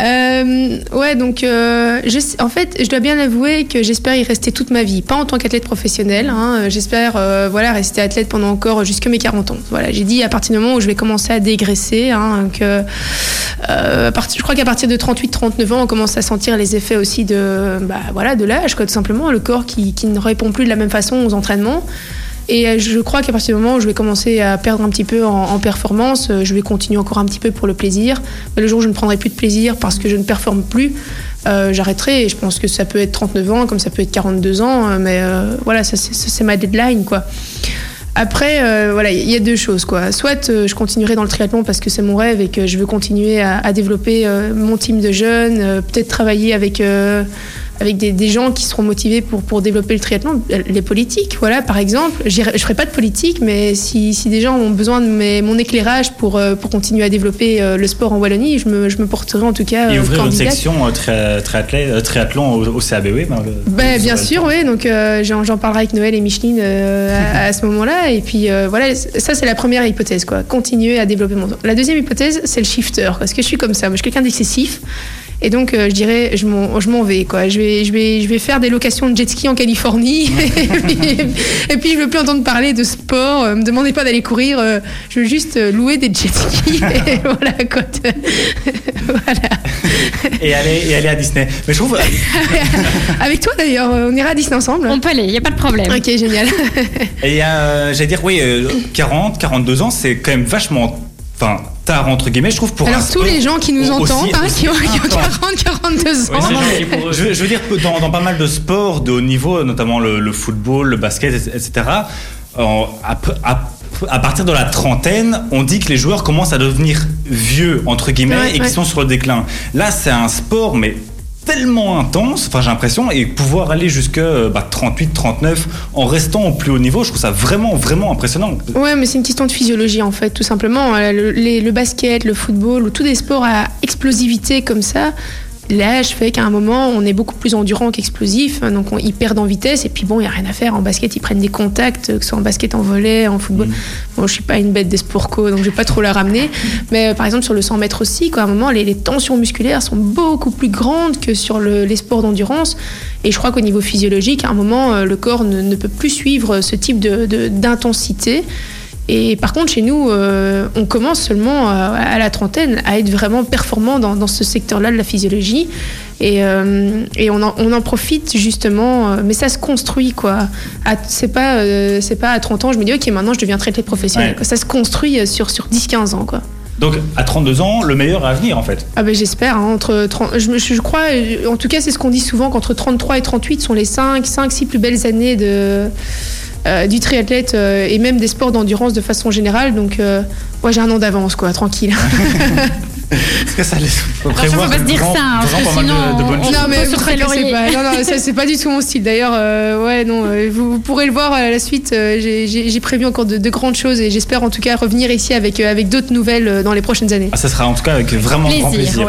euh, ouais, donc euh, je, en fait, je dois bien avouer que j'espère y rester toute ma vie. Pas en tant qu'athlète professionnel. Hein, j'espère euh, voilà, rester athlète pendant encore jusque mes 40 ans. Voilà, j'ai dit à partir du moment où je vais commencer à dégraisser, hein, que je crois qu'à partir de 38-39 ans, on commence à sentir les effets aussi de, bah, voilà, de l'âge, tout simplement. Le corps qui, qui ne répond plus de la même façon aux entraînements. Et euh, je crois qu'à partir du moment où je vais commencer à perdre un petit peu en, performance, euh, je vais continuer encore un petit peu pour le plaisir. Le jour où je ne prendrai plus de plaisir parce que je ne performe plus, euh, j'arrêterai. Et je pense que ça peut être 39 ans, comme ça peut être 42 ans. Mais voilà, c'est ma deadline, quoi. Après, voilà, il y a deux choses, quoi. Soit je continuerai dans le triathlon parce que c'est mon rêve et que je veux continuer à développer mon team de jeunes, peut-être travailler avec avec des, gens qui seront motivés pour, pour développer le triathlon. Les politiques, voilà, par exemple. Je ne ferai pas de politique, mais si, si, des gens ont besoin de mes, mon éclairage pour, euh, pour continuer à développer euh, le sport en Wallonie, je me, je me porterai en tout cas. Et ouvrir une section triathlon au, CABW ben, ben, Bien sûr, oui. Donc j'en parlerai avec Noël et Micheline à, à, ce moment-là. Et puis voilà, ça c'est la première hypothèse, quoi. Continuer à développer mon. La deuxième hypothèse, c'est le shifter, parce que je suis comme ça. Moi, je suis quelqu'un d'excessif. Et donc, euh, je dirais, je m'en vais, quoi. Je vais, je, vais, je vais faire des locations de jet ski en Californie. et, puis, je veux plus entendre parler de sport. Euh, me demandez pas d'aller courir. Euh, je veux juste louer des jet skis. et voilà, quoi. voilà. Et aller, et aller à Disney. Mais je trouve. Avec toi, d'ailleurs. On ira à Disney ensemble. On peut aller, il n'y a pas de problème. Ok, génial. et il y a, j'allais dire, oui, 40, 42 ans, c'est quand même vachement. Enfin, tard entre guillemets je trouve pour alors tous les gens qui nous entendent hein, qui, ont, 40 42 ans. je, veux dire dans, dans, pas mal de sports de haut niveau notamment le, football le basket etc à, partir de la trentaine, on dit que les joueurs commencent à devenir vieux, entre guillemets, et qu'ils sont sur le déclin. Là, c'est un sport, mais tellement intense, enfin j'ai l'impression, et pouvoir aller jusqu'à bah, 38, 39 en restant au plus haut niveau, je trouve ça vraiment, vraiment impressionnant. Ouais, mais c'est une question de physiologie en fait, tout simplement. Le, le basket, le football, ou tous des sports à explosivité comme ça, l'âge fait qu'à un moment, on est beaucoup plus endurant qu'explosif, donc on, ils perdent en vitesse, et puis bon, il n'y a rien à faire. En basket, ils prennent des contacts, que ce soit en basket, en volet, en football. Mm. Bon, je suis pas une bête des sports co, donc je vais pas trop la ramener. Mais euh, par exemple, sur le 100 mètres aussi, quoi, à un moment, les, tensions musculaires sont beaucoup plus grandes que sur les sports d'endurance. Et je crois qu'au niveau physiologique, à un moment, euh, le corps ne, peut plus suivre ce type d'intensité. De, et par contre, chez nous, euh, on commence seulement euh, à, la trentaine à être vraiment performant dans, ce secteur-là de la physiologie. Et, euh, et on, en, on, en, profite justement, mais ça se construit quoi. C'est pas, c'est pas à 30 ans, je me dis ok, maintenant je deviens traité professionnel. Ça se construit sur, sur 10-15 ans quoi. Donc à 32 ans, le meilleur à venir en fait. Ah ben j'espère. Hein, entre je, je, crois, en tout cas c'est ce qu'on dit souvent qu'entre 33 et 38 sont les 5, 5, 6 plus belles années de euh, du triathlète euh, et même des sports d'endurance de façon générale. Donc, euh, moi, j'ai un an d'avance, quoi, tranquille. Est-ce que ça laisse prévoir pas se dire ça, hein, sinon de, bonnes non, mais vous pas. Non, non, ça c'est pas du tout mon style. D'ailleurs, ouais, non, vous, pourrez le voir à la suite. j'ai prévu encore de, grandes choses et j'espère en tout cas revenir ici avec avec d'autres nouvelles dans les prochaines années. Ah, ça sera en tout cas avec vraiment grand plaisir.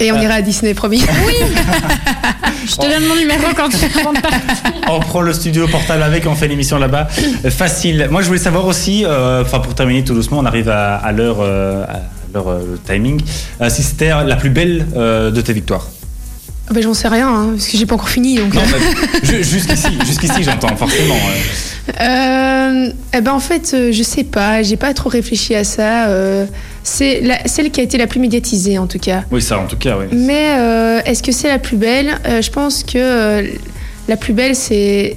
Et on ira à Disney, promis. Oui. Je te donne mon numéro quand tu On prend le studio portable avec, on fait l'émission là-bas. Facile. Moi, je voulais savoir aussi, euh, enfin pour terminer tout doucement, on arrive à, l'heure, euh, à l'heure euh, timing, si c'était la plus belle de tes victoires. Ah ben, j'en sais rien, hein, parce que j'ai pas encore fini. Donc... Non, jusqu'ici, jusqu'ici j'entends forcément. eh ben en fait, je sais pas, j'ai pas trop réfléchi à ça. C'est celle qui a été la plus médiatisée, en tout cas. Oui, ça, en tout cas, oui. Mais euh, est-ce que c'est la plus belle? Euh, Je pense que euh, la plus belle, c'est.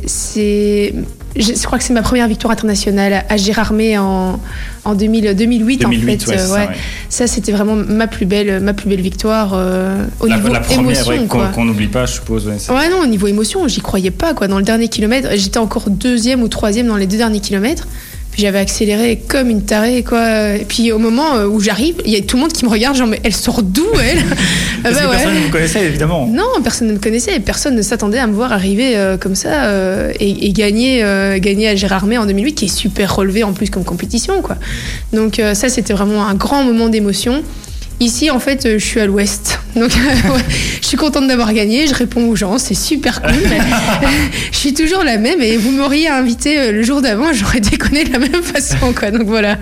Je crois que c'est ma première victoire internationale à Gérardmer en, en 2000, 2008, 2008, en fait. Ouais, ça, c'était vraiment ma plus belle, ma plus belle victoire au niveau la première, émotion. qu'on n'oublie pas, je suppose. Ouais, non, au niveau émotion, j'y croyais pas. Quoi. Dans le dernier kilomètre, j'étais encore deuxième ou troisième dans les deux derniers kilomètres j'avais accéléré comme une tarée, quoi. Et puis au moment euh, où j'arrive, il y a tout le monde qui me regarde, genre, mais elle sort d'où, elle? Ah Parce que bah personne ne me connaissait, évidemment. Non, personne ne me connaissait. Personne ne s'attendait à me voir arriver euh, comme ça euh, et, gagner, gagner à Gérardmer en 2008, qui est super relevé en plus comme compétition, quoi. Donc ça, c'était vraiment un grand moment d'émotion. Ici, en fait, je suis à l'ouest. Donc, ouais, je suis contente d'avoir gagné. Je réponds aux gens, c'est super cool. je suis toujours la même et vous m'auriez invité le jour d'avant, j'aurais déconné de la même façon, quoi. Donc voilà.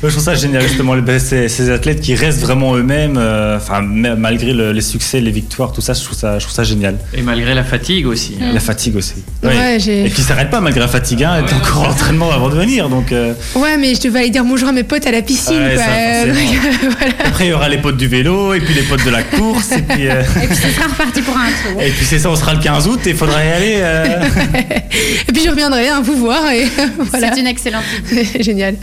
Je trouve ça génial justement ben, ces, ces athlètes qui restent vraiment eux-mêmes, euh, enfin malgré le, les succès, les victoires, tout ça, je trouve ça, je trouve ça génial. Et malgré la fatigue aussi. Mmh. La fatigue aussi. Ouais, Et qui s'arrête pas malgré la fatigue, hein, ouais, encore en entraînement avant de venir, donc. Euh... Ouais, mais je devais aller dire bonjour à mes potes à la piscine. Ouais, quoi. Ça, Donc, voilà. Après il y aura les potes du vélo et puis les potes de la course et puis. euh, Et puis ce sera reparti pour un tour. Et puis c'est ça, on sera le 15 août et il faudra y aller. euh, Et puis je reviendrai hein, vous voir et voilà. C'est une excellente idée. Génial.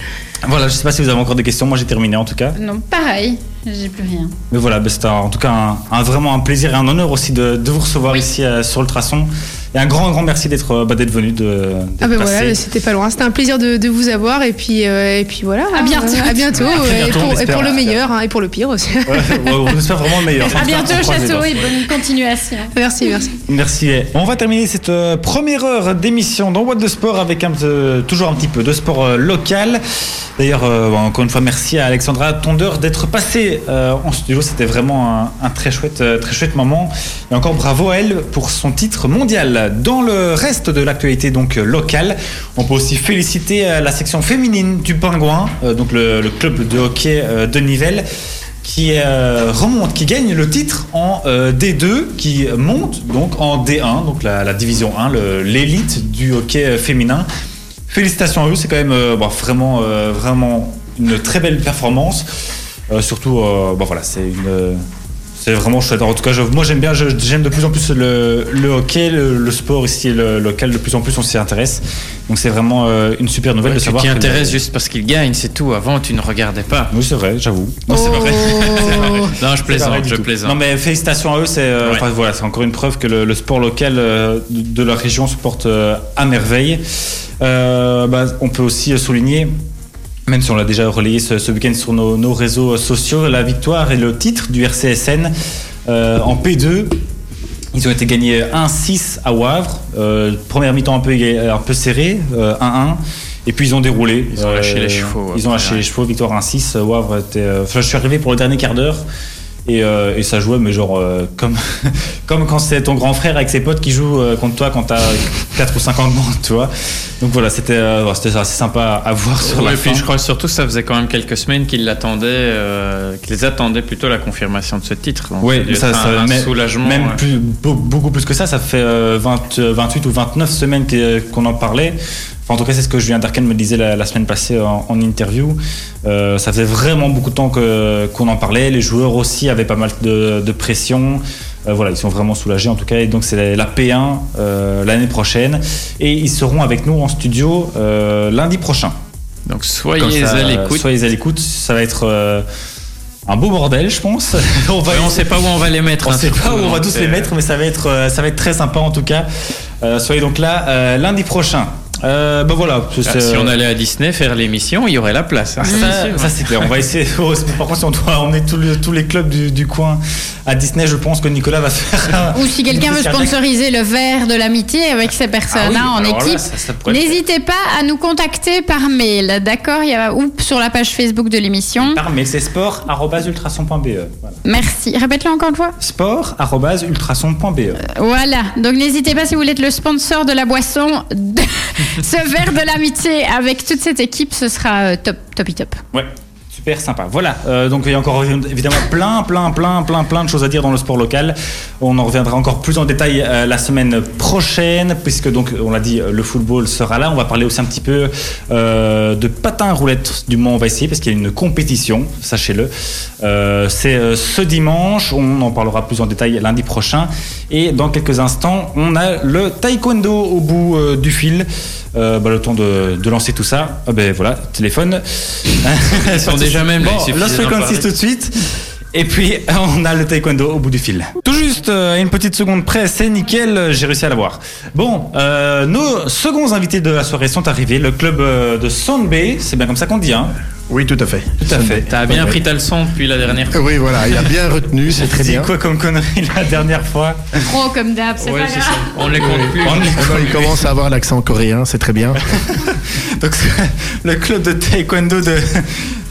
Voilà, je sais pas si vous avez encore des questions, moi j'ai terminé en tout cas. Non, pareil, j'ai plus rien. Mais voilà, ben, c'était en tout cas un, un- vraiment un plaisir et un honneur aussi de, de vous recevoir Oui. ici euh, sur le Traçon. Et un grand, grand merci d'être euh, bah, d'être venu. De, Ah ben voilà, mais c'était pas loin. C'était un plaisir de, de vous avoir et puis euh, et puis voilà. À bientôt. À bientôt. Ouais, et, on pour, et espère, pour le meilleur hein, et pour le pire aussi. Ouais, on espère vraiment le meilleur. À bientôt château et bonne continuation. merci, merci. Merci. On va terminer cette première heure d'émission dans What de Sport avec un, toujours un petit peu de sport local. D'ailleurs, euh, encore une fois, merci à Alexandra Tondeur d'être passée euh, en studio. C'était vraiment un, très chouette, euh, très chouette moment. Et encore bravo à elle pour son titre mondial. Dans le reste de l'actualité donc euh, locale, on peut aussi féliciter euh, la section féminine du Pingouin, donc le, club de hockey de Nivelles qui remonte, qui gagne le titre en euh, D2, qui monte donc en D1, donc la, division 1, le- l'élite du hockey féminin. Félicitations à eux, c'est quand même bon, vraiment, vraiment une très belle performance. Euh, surtout, euh, bon, voilà, c'est une. c'est vraiment chouette. En tout cas, je- moi j'aime bien, j'aime de plus en plus le, le hockey, le, le sport ici, le local, de plus en plus on s'y intéresse. Donc c'est vraiment euh, une super nouvelle Ouais, de tu savoir. t'y que- intéresses juste parce qu'il gagne, c'est tout. Avant, tu ne regardais pas. Oui, c'est vrai, j'avoue. Non, c'est Oh. vrai. C'est vrai. Non, je vrai plaisante, je tout. plaisante. Non mais félicitations à eux, c'est euh, Ouais. enfin, voilà, c'est encore une preuve que le, le sport local euh, de de la région se porte euh, à merveille. Euh, bah, on peut aussi souligner, même si on l'a déjà relayé ce, ce week-end sur nos, nos réseaux sociaux, la victoire et le titre du RCSN euh, en P2. Ils ont été gagnés 1-6 à Wavre. Euh, première mi-temps un peu, éga- un peu serré, euh, 1-1. Et puis ils ont déroulé. Ils ont lâché les chevaux, Ils ont lâché les chevaux. Victoire 1-6. Wavre était. euh, Enfin, je suis arrivé pour le dernier quart d'heure. Et, euh, et ça jouait, mais genre, euh, comme, comme quand c'est ton grand frère avec ses potes qui jouent euh, contre toi quand t'as 4 ou 5 ans de moins, tu vois. Donc voilà, c'était euh, c'était assez sympa à voir sur Ouais, la et puis je crois surtout que ça faisait quand même quelques semaines qu'ils l'attendaient, qu'ils attendaient plutôt la confirmation de ce titre. Oui, ça, ça un, mais- soulagement. Même ouais. plus, beau- beaucoup plus que ça, ça fait euh, 20, euh, 28 ou 29 semaines qu'on en parlait. Enfin, en tout cas, c'est ce que Julien Darken me disait la, la semaine passée en, en interview. Euh, ça faisait vraiment beaucoup de temps que- qu'on en parlait. Les joueurs aussi avaient pas mal de, de pression. Euh, voilà, ils sont vraiment soulagés en tout cas. Et donc, c'est la P1 euh, l'année prochaine. Et ils seront avec nous en studio lundi prochain. Donc soyez ça, à l'écoute. Soyez à l'écoute. Ça va être un beau bordel, je pense. on va on sait pas où on va les mettre. on hein, sait pas où on va donc tous les mettre, mais ça va être, ça va être très sympa en tout cas. Euh, soyez donc là euh, lundi prochain. Euh, ben voilà. Ah, si on allait à Disney faire l'émission, il y aurait la place. hein, Ah, ça, ça, c'est clair. On va essayer. Par contre, si on doit emmener tous les, tous les clubs du, du coin à Disney, je pense que Nicolas va faire. Ou si quelqu'un veut sponsoriser le verre de l'amitié avec ces Ah personnes-là oui, en équipe, n'hésitez pas à nous contacter par mail, d'accord Il y a ou sur la page Facebook de l'émission. Par mail, c'est sport@ultrason.be. Voilà. Merci. Répète-le encore une fois. Sport@ultrason.be. Voilà. Donc n'hésitez pas si vous voulez être le sponsor de la boisson, de ce verre de l'amitié avec toute cette équipe, ce sera euh, top, top, top. Ouais. Super sympa. Voilà. Euh, donc il y a encore évidemment plein, plein, plein, plein, plein de choses à dire dans le sport local. On en reviendra encore plus en détail euh, la semaine prochaine, puisque donc on l'a dit, le football sera là. On va parler aussi un petit peu euh, de patin à roulettes. Du moins, on va essayer parce qu'il y a une compétition, sachez-le. Euh, C'est euh, ce dimanche. On en parlera plus en détail lundi prochain. Et dans quelques instants, on a le taekwondo au bout euh, du fil. Euh, bah, le temps de, de lancer tout ça. Ah ben voilà, téléphone. Sont déjà même Bon, Lost Frequencies tout de suite. Et puis, on a le taekwondo au bout du fil. Tout juste, euh, une petite seconde près, c'est nickel, j'ai réussi à l'avoir. Bon, euh, nos seconds invités de la soirée sont arrivés. Le club de Sound Bay, c'est bien comme ça qu'on dit, hein Oui, tout à fait. Tout à fait. T'as bien pris ta leçon depuis la dernière fois. Oui, voilà, il a bien retenu, c'est très bien. quoi comme connerie la dernière fois Trop comme d'hab, c'est Ouais, pas c'est grave. ça. On les compte plus. On il commence à avoir l'accent coréen, c'est très bien. Donc, le club de taekwondo de,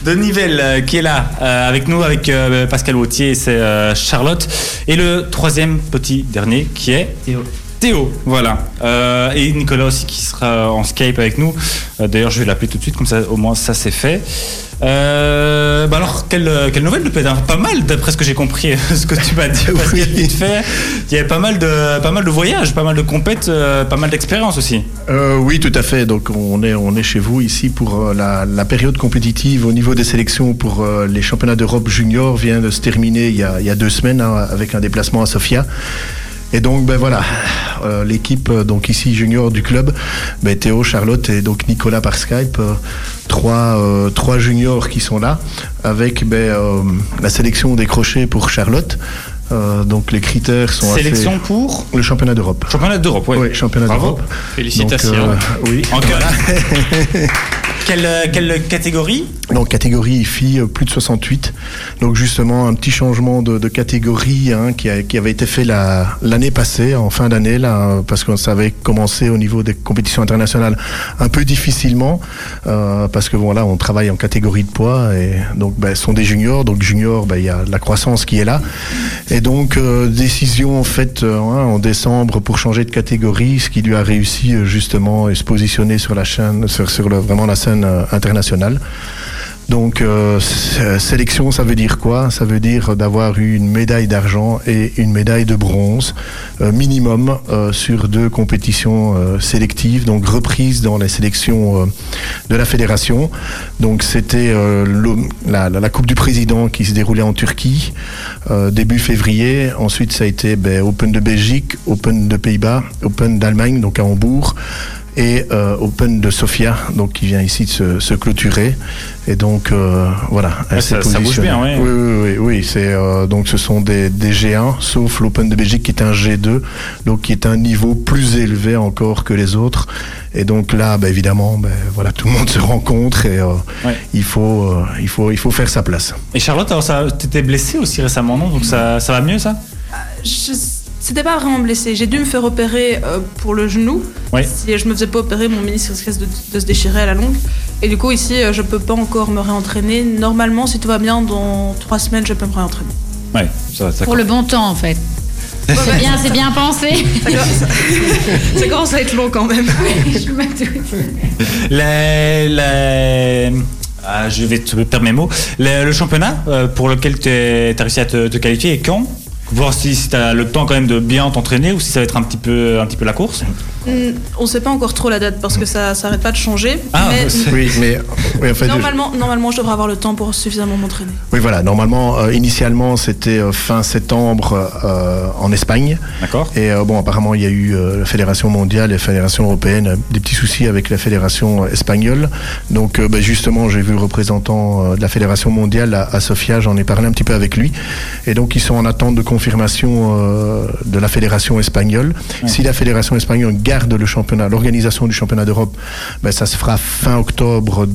de Nivelles euh, qui est là euh, avec nous, avec euh, Pascal Wautier et c'est euh, Charlotte. Et le troisième petit dernier qui est Théo. Théo, voilà. Euh, et Nicolas aussi qui sera en Skype avec nous. Euh, D'ailleurs, je vais l'appeler tout de suite, comme ça au moins ça c'est fait. Euh, bah alors, quelle, quelle nouvelle de Pas mal, d'après ce que j'ai compris, ce que tu m'as dit, Pascal, vite fait. Il y avait pas mal de, pas mal de voyages, pas mal de compètes, pas mal d'expériences aussi. Euh, oui, tout à fait. Donc on est, on est chez vous ici pour la, la période compétitive au niveau des sélections pour les championnats d'Europe junior vient de se terminer il y a, il y a deux semaines hein, avec un déplacement à Sofia. Et donc ben voilà, euh, l'équipe euh, donc ici junior du club, ben, Théo, Charlotte et donc Nicolas par Skype, euh, trois, euh, trois juniors qui sont là avec ben, la sélection des crochets pour Charlotte. Euh, donc les critères sont Sélection assez... pour Le championnat d'Europe. championnat d'Europe, ouais. Oui, championnat d'Europe. Félicitations. Donc, euh, oui. Encore. quelle, quelle catégorie? Donc catégorie filles euh, plus de 68. Donc justement un petit changement de, catégorie hein, qui, qui avait été fait la- l'année passée, en fin d'année, là, euh, parce que ça avait commencé au niveau des compétitions internationales un peu difficilement, euh, parce que voilà, on travaille en catégorie de poids et donc ben, ce sont des juniors. Donc juniors, ben, il y a la croissance qui est là. Et donc euh, décision faite euh, hein, en décembre pour changer de catégorie, ce qui lui a réussi euh, justement et se positionner sur la chaîne, sur, sur vraiment la scène euh, internationale. Donc euh, sélection, ça veut dire quoi? Ça veut dire d'avoir eu une médaille d'argent et une médaille de bronze euh, minimum sur deux compétitions sélectives, donc reprises dans les sélections de la fédération. Donc c'était la, Coupe du Président qui se déroulait en Turquie début février. Ensuite ça a été ben, Open de Belgique, Open de Pays-Bas, Open d'Allemagne, donc à Hambourg et euh, Open de Sofia, donc qui vient ici de se, se clôturer. Et donc euh, voilà, elle Ouais, s'est ça- ça bouge bien, ouais. Oui, oui, oui, oui, c'est euh, donc ce sont des, des G1, sauf l'Open de Belgique qui est un G2, donc qui est un niveau plus élevé encore que les autres. Et donc là, bah, évidemment, bah, voilà, tout le monde se rencontre et euh, Ouais. il faut, euh, il faut, il faut faire sa place. Et Charlotte, alors ça, t'étais blessée aussi récemment, non? Donc ça, ça va mieux ça? Je- C'était pas vraiment blessé. J'ai dû me faire opérer euh, pour le genou. Oui. Si je me faisais pas opérer, mon ménisque risquait de, de se déchirer à la longue. Et du coup, ici, euh, je peux pas encore me réentraîner. Normalement, si tout va bien, dans trois semaines, je peux me réentraîner. Ouais, ça, ça Pour le bon temps, en fait. C'est bien, c'est bien pensé. Ça commence- à être long quand même. Je. Les- les- ah, je vais te perdre mes mots. Le, le championnat euh, pour lequel tu as réussi à te, te qualifier et quand? Voir si, tu as le temps quand même de bien t'entraîner ou si ça va être un petit peu, un petit peu la course. Hmm, On sait pas encore trop la date parce que ça s'arrête pas de changer. Ah, mais Oui, mais oui, en fait, normalement, normalement, je devrais avoir le temps pour suffisamment m'entraîner. oui, voilà, normalement, euh, initialement, c'était euh, fin septembre euh, en Espagne. D'accord Et euh, bon, apparemment, il y a eu euh, la Fédération mondiale et la Fédération européenne, des petits soucis avec la Fédération espagnole. Donc, euh, ben, justement, j'ai vu le représentant euh, de la Fédération mondiale à, à Sofia, j'en ai parlé un petit peu avec lui. Et donc, ils sont en attente de confirmation euh, de la Fédération espagnole. Si la Fédération espagnole le championnat, l'organisation du championnat d'Europe, ben, ça se fera fin octobre,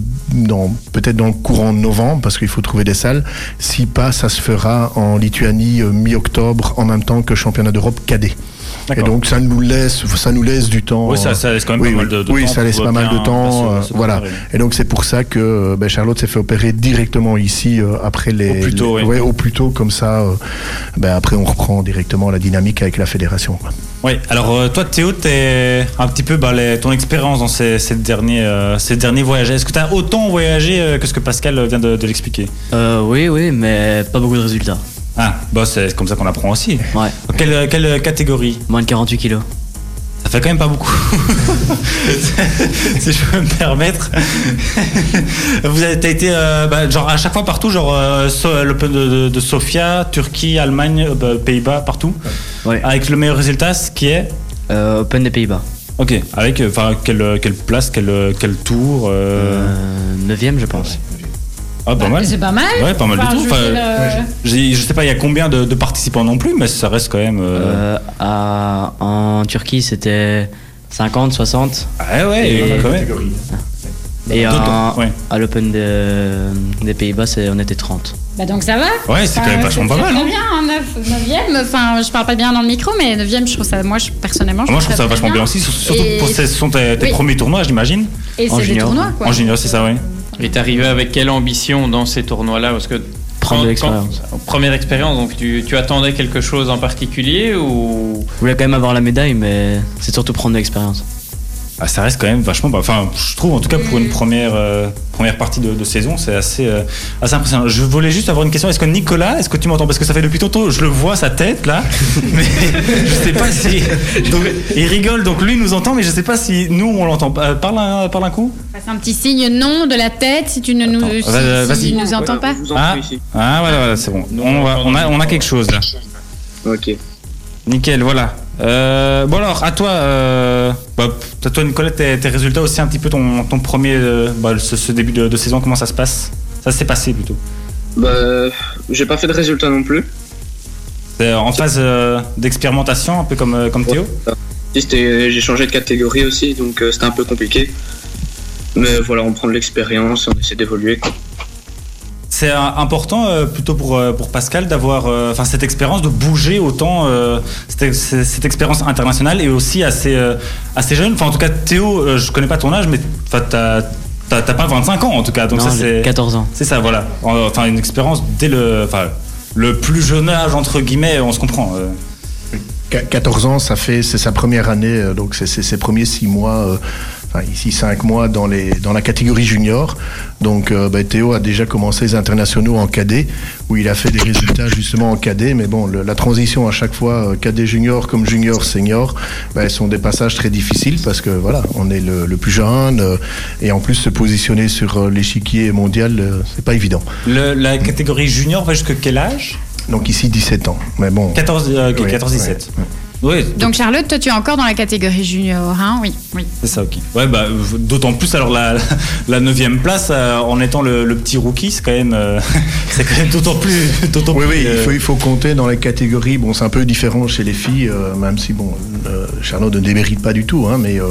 peut-être dans le courant novembre, parce qu'il faut trouver des salles. Si pas, ça se fera en Lituanie euh, mi-octobre, en même temps que le championnat d'Europe cadet. Et donc ça nous laisse, ça nous laisse du temps. Oui, ça- ça laisse quand même oui, pas oui. mal de- de oui, temps ça laisse pas mal de temps. euh, voilà. préparer. Et donc c'est pour ça que ben, Charlotte s'est fait opérer directement ici euh, après les. Au plus tôt, les- oui. ouais, au plus tôt, comme ça. euh, ben, après on reprend directement la dynamique avec la fédération. quoi. Oui, alors toi Théo, t'es un petit peu les- ton expérience dans ces, ces derniers, euh, ces derniers voyages. Est-ce que tu as autant voyagé euh, que ce que Pascal vient de, de l'expliquer? Euh, oui, oui, mais pas beaucoup de résultats. Ah, bah c'est comme ça qu'on apprend aussi. Ouais, Quelle, quelle catégorie moins de 48 kilos. Ça fait quand même pas beaucoup. si je peux me permettre. Vous avez été euh, bah, genre à chaque fois partout, genre euh, so- l'Open de, de- de Sofia, Turquie, Allemagne, euh, bah, Pays-Bas, partout. Ouais. Avec le meilleur résultat, ce qui est. Euh, Open des Pays-Bas. Ok. Avec enfin quelle, quelle place, quel, quel tour. euh, Euh, 9ème, je pense. Ah, pas mal. C'est pas mal. Ouais, pas mal Enfin, du tout. je Enfin, je sais pas, il y a combien de, de participants non plus, mais ça reste quand même. euh, Euh, à, en Turquie, c'était 50, 60. Ah ouais, et- quand même. Et en- ouais. à l'Open de- des Pays-Bas, on était 30. Bah donc ça va. Ouais, c'est quand même vachement pas mal. très hein. bien, hein, neuf- neuvième. Enfin, je parle pas bien dans le micro, mais neuvième, je trouve ça. Moi, je, personnellement, Moi, je trouve ça vachement bien bien aussi, surtout Et- pour ces- ce sont tes, tes Oui. premiers tournois, j'imagine. Et c'est des tournois, quoi. En junior, c'est ça, oui. Et t'es arrivé avec quelle ambition dans ces tournois-là Parce que Prendre de l'expérience. Première expérience, donc tu, tu attendais quelque chose en particulier ou Je voulais quand même avoir la médaille, mais c'est surtout prendre de l'expérience. Ah, ça reste quand même vachement. bah, Enfin, je trouve en tout cas pour une première, euh, première partie de, de saison, c'est assez, euh, assez impressionnant. Je voulais juste avoir une question. Est-ce que Nicolas, est-ce que tu m'entends? Parce que ça fait depuis tantôt, je le vois sa tête là, mais je sais pas si. Donc, il rigole, donc lui nous entend, mais je sais pas si nous on l'entend. Euh, parle, un, parle un coup. Fasse un petit signe non de la tête si tu ne nous, si- nous entends pas. Ah, ah voilà, voilà, c'est bon. On, va- on a, on a quelque chose là. Ok. Nickel, voilà. Euh, bon alors, à toi, euh, bah, à toi Nicolas, tes, tes résultats aussi un petit peu ton, ton premier, euh, bah, ce, ce début de, de saison, comment ça se passe? Ça s'est passé plutôt. Bah, j'ai pas fait de résultat non plus. C'est en phase euh, d'expérimentation, un peu comme, euh, comme Théo? J'ai changé de catégorie aussi, donc euh, c'était un peu compliqué. Mais voilà, on prend de l'expérience, on essaie d'évoluer. C'est important euh, plutôt pour, euh, pour Pascal d'avoir euh, enfin cette expérience, de bouger autant, euh, cette, expérience internationale et aussi assez, euh, assez jeune. Enfin, en tout cas, Théo, euh, je connais pas ton âge, mais t'as t'as- pas 25 ans en tout cas. Donc Non, ça, c'est 14 ans. C'est ça, voilà. Enfin, une expérience dès le, enfin, le plus jeune âge, entre guillemets, on se comprend. euh. Qu- 14 ans, ça fait c'est sa première année, donc c'est c'est ses premiers six mois, euh, enfin ici cinq mois dans les dans la catégorie junior. Donc euh, bah, Théo a déjà commencé les internationaux en cadet, où il a fait des résultats justement en cadet. Mais bon, le- la transition à chaque fois euh, cadet junior comme junior senior, bah, sont des passages très difficiles parce que voilà, on est le, le plus jeune euh, et en plus se positionner sur euh, l'échiquier mondial, euh, c'est pas évident. Le- la catégorie junior va jusqu'à quel âge? Donc ici 17 ans, mais bon. 14, euh, ok, Oui, 14-17. Oui, Donc Charlotte, toi tu es encore dans la catégorie junior, hein? Oui, oui. c'est ça, ok. Ouais, bah, d'autant plus, alors, la, la 9 place, euh, en étant le, le petit rookie, c'est quand même, euh, c'est quand même d'autant plus. Oui, plus, oui, il euh, faut, il faut compter dans les catégories. Bon, c'est un peu différent chez les filles, euh, même si, bon, euh, Charlotte ne démérite pas du tout, hein, mais euh,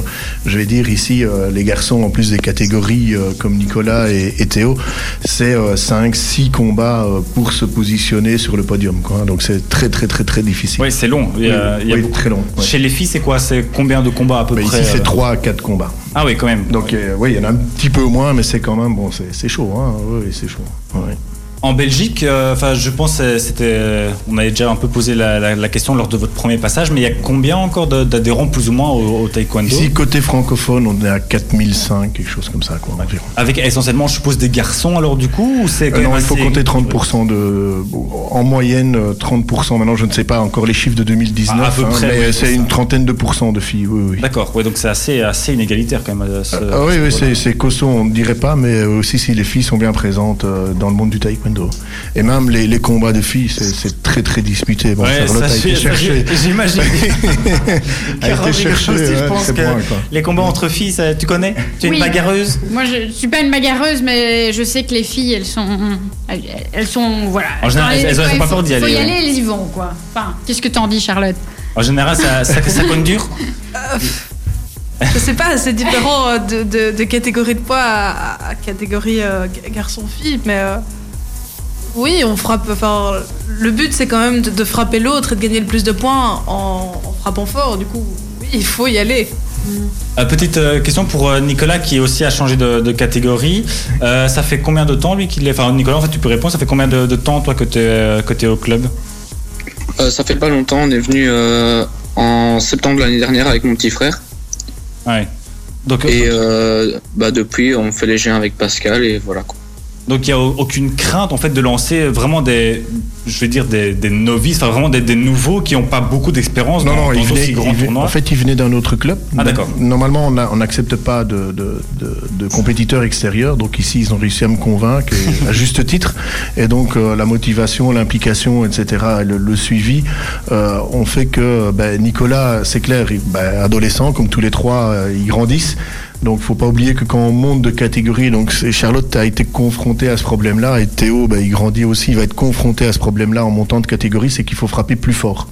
je vais dire ici, euh, les garçons, en plus des catégories comme Nicolas et, et Théo, c'est 5, 6 combats pour se positionner sur le podium. Quoi, donc c'est très, très, très, très difficile. Ouais, c'est long. Il y a, Oui, il y a oui, beaucoup- très long. ouais. Chez les filles, c'est quoi? C'est combien de combats à peu Mais près ici, c'est euh? 3 à 4 combats. Ah oui, quand même. Donc, oui, il y en a un petit peu moins, mais c'est quand même, bon, c'est c'est chaud. Hein, oui, c'est chaud. ouais. En Belgique, euh, enfin, je pense, euh, c'était, euh, on avait déjà un peu posé la, la- la question lors de votre premier passage, mais il y a combien encore d'adhérents plus ou moins au, au taekwondo Ici, côté francophone, on est à 4005, quelque chose comme ça, quoi, environ. Avec essentiellement, je suppose, des garçons alors du coup ou c'est Euh, non, il faut compter équilibré 30% de. En moyenne, euh, 30%. Maintenant, je ne sais pas encore les chiffres de 2019, Ah, à peu hein, près, mais oui, c'est une trentaine de pourcents de filles, oui, oui. D'accord, ouais, donc c'est assez, assez inégalitaire quand même. ce- Ah oui, ce oui, niveau-là. c'est costaud, on ne dirait pas, mais aussi si les filles sont bien présentes dans le monde du taekwondo. Et même les, les combats de filles, c'est- très très disputé. Bon, Ouais, Charlotte ça, a été j'ai- J'imagine. a été chercher, aussi, je ouais, pense que les combats entre filles, ça, tu connais? Tu es Oui. une bagarreuse? Moi je ne suis pas une bagarreuse, mais je sais que les filles elles sont. Elles, elles sont. Voilà. En général, elles- elles ont il pas faut- peur d'y faut aller, y ouais. aller, elles y vont quoi. Enfin, qu'est-ce que t'en dis, Charlotte? En général, ça, ça, ça cogne dur? Je sais pas, c'est différent euh, de, de, de catégorie de poids à, à catégorie euh, garçon-fille, mais euh, oui, on frappe. Enfin, le but c'est quand même de, de frapper l'autre et de gagner le plus de points en, en frappant fort. Du coup, oui, il faut y aller. Euh, Petite euh, question pour euh, Nicolas qui aussi a changé de, de catégorie. Euh, ça fait combien de temps lui qu'il est Enfin, Nicolas, en fait, tu peux répondre. Ça fait combien de, de temps toi que tu es, que t'es au club? Euh, ça fait pas longtemps, on est venu euh, en septembre l'année dernière avec mon petit frère. Ouais. Donc, Et euh, bah, depuis, on fait les G1 avec Pascal et voilà. quoi. Donc il n'y a au- aucune crainte en fait de lancer vraiment des, je vais dire des, des novices, enfin vraiment des, des nouveaux qui n'ont pas beaucoup d'expérience Non, dans, non, dans venait, grands tournois. en fait, il venait d'un autre club. Ah, d'accord. Normalement, on n'accepte pas de, de, de- de compétiteurs extérieurs. Donc ici, ils ont réussi à me convaincre, et à juste titre. Et donc, euh, la motivation, l'implication, etc., et le, le suivi, euh, ont fait que ben, Nicolas, c'est clair, ben, adolescent, comme tous les trois, euh, ils grandissent. Donc, faut pas oublier que quand on monte de catégorie, donc Charlotte a été confrontée à ce problème-là, et Théo, ben, il grandit aussi, il va être confronté à ce problème-là en montant de catégorie, c'est qu'il faut frapper plus fort.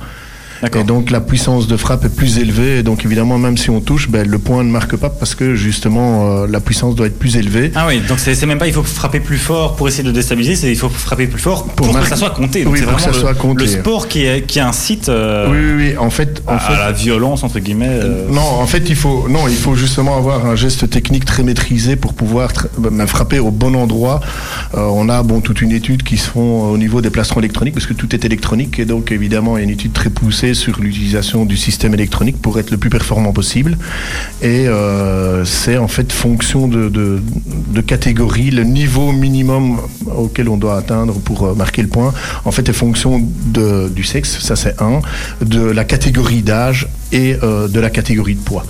Et donc la puissance de frappe est plus élevée. Et donc évidemment, même si on touche, ben, le point ne marque pas parce que justement euh, la puissance doit être plus élevée. Ah oui, donc c'est même pas il faut frapper plus fort pour essayer de déstabiliser, c'est il faut frapper plus fort pour, que ça soit compté. oui, ça le, soit compté. le sport qui, qui incite euh, oui, oui, oui, en fait, en à, fait, la violence entre guillemets. Euh. Non, en fait il faut non, il faut justement avoir un geste technique très maîtrisé pour pouvoir ben, frapper au bon endroit. on a bon toute une étude qui se font au niveau des plastrons électroniques parce que tout est électronique et donc évidemment il y a une étude très poussée sur l'utilisation du système électronique pour être le plus performant possible. Et euh, c'est en fait fonction de, catégorie, le niveau minimum auquel on doit atteindre pour euh, marquer le point, en fait est fonction du sexe, ça c'est un, de la catégorie d'âge et euh, de la catégorie de poids.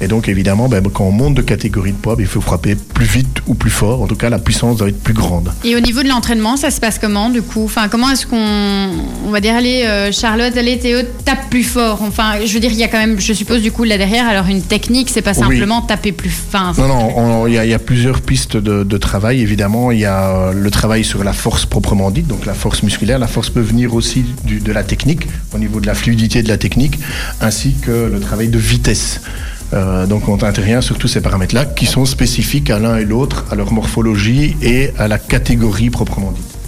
Et donc évidemment, ben, quand on monte de catégorie de poids, ben, il faut frapper plus vite ou plus fort. En tout cas, la puissance doit être plus grande. Et au niveau de l'entraînement, ça se passe comment du coup? Enfin, comment est-ce qu'on, on va dire, allez euh, Charlotte, allez Théo, tape plus fort. Enfin, je veux dire, il y a quand même, je suppose du coup là derrière, alors une technique, c'est pas simplement taper plus. fin. non, non, il y, y, a plusieurs pistes de, de, travail. Évidemment, il y a euh, le travail sur la force proprement dite, donc la force musculaire. La force peut venir aussi du, de la technique, au niveau de la fluidité de la technique, ainsi que le travail de vitesse. Euh, donc on intervient sur tous ces paramètres-là qui sont spécifiques à l'un et l'autre, à leur morphologie et à la catégorie proprement dite.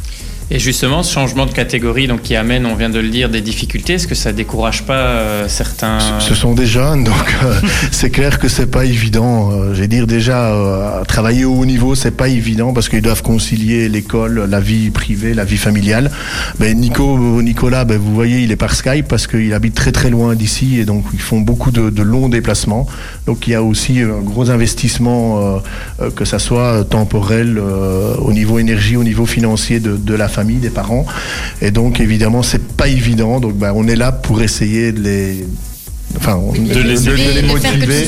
Et justement, ce changement de catégorie donc, qui amène, on vient de le dire, des difficultés, est-ce que ça décourage pas euh, certains Ce sont des jeunes, donc euh, c'est clair que c'est pas évident. Euh, J'ai dire déjà, travailler au haut niveau, c'est pas évident parce qu'ils doivent concilier l'école, la vie privée, la vie familiale. Ben, Nico, Nicolas, ben, vous voyez, il est par Skype parce qu'il habite très très loin d'ici et donc ils font beaucoup de, de, longs déplacements. Donc il y a aussi un gros investissement, que ça soit temporel, au niveau énergie, au niveau financier de, de la famille des parents. Et donc, évidemment, c'est pas évident. Donc, bah, on est là pour essayer de les enfin de, les, motiver.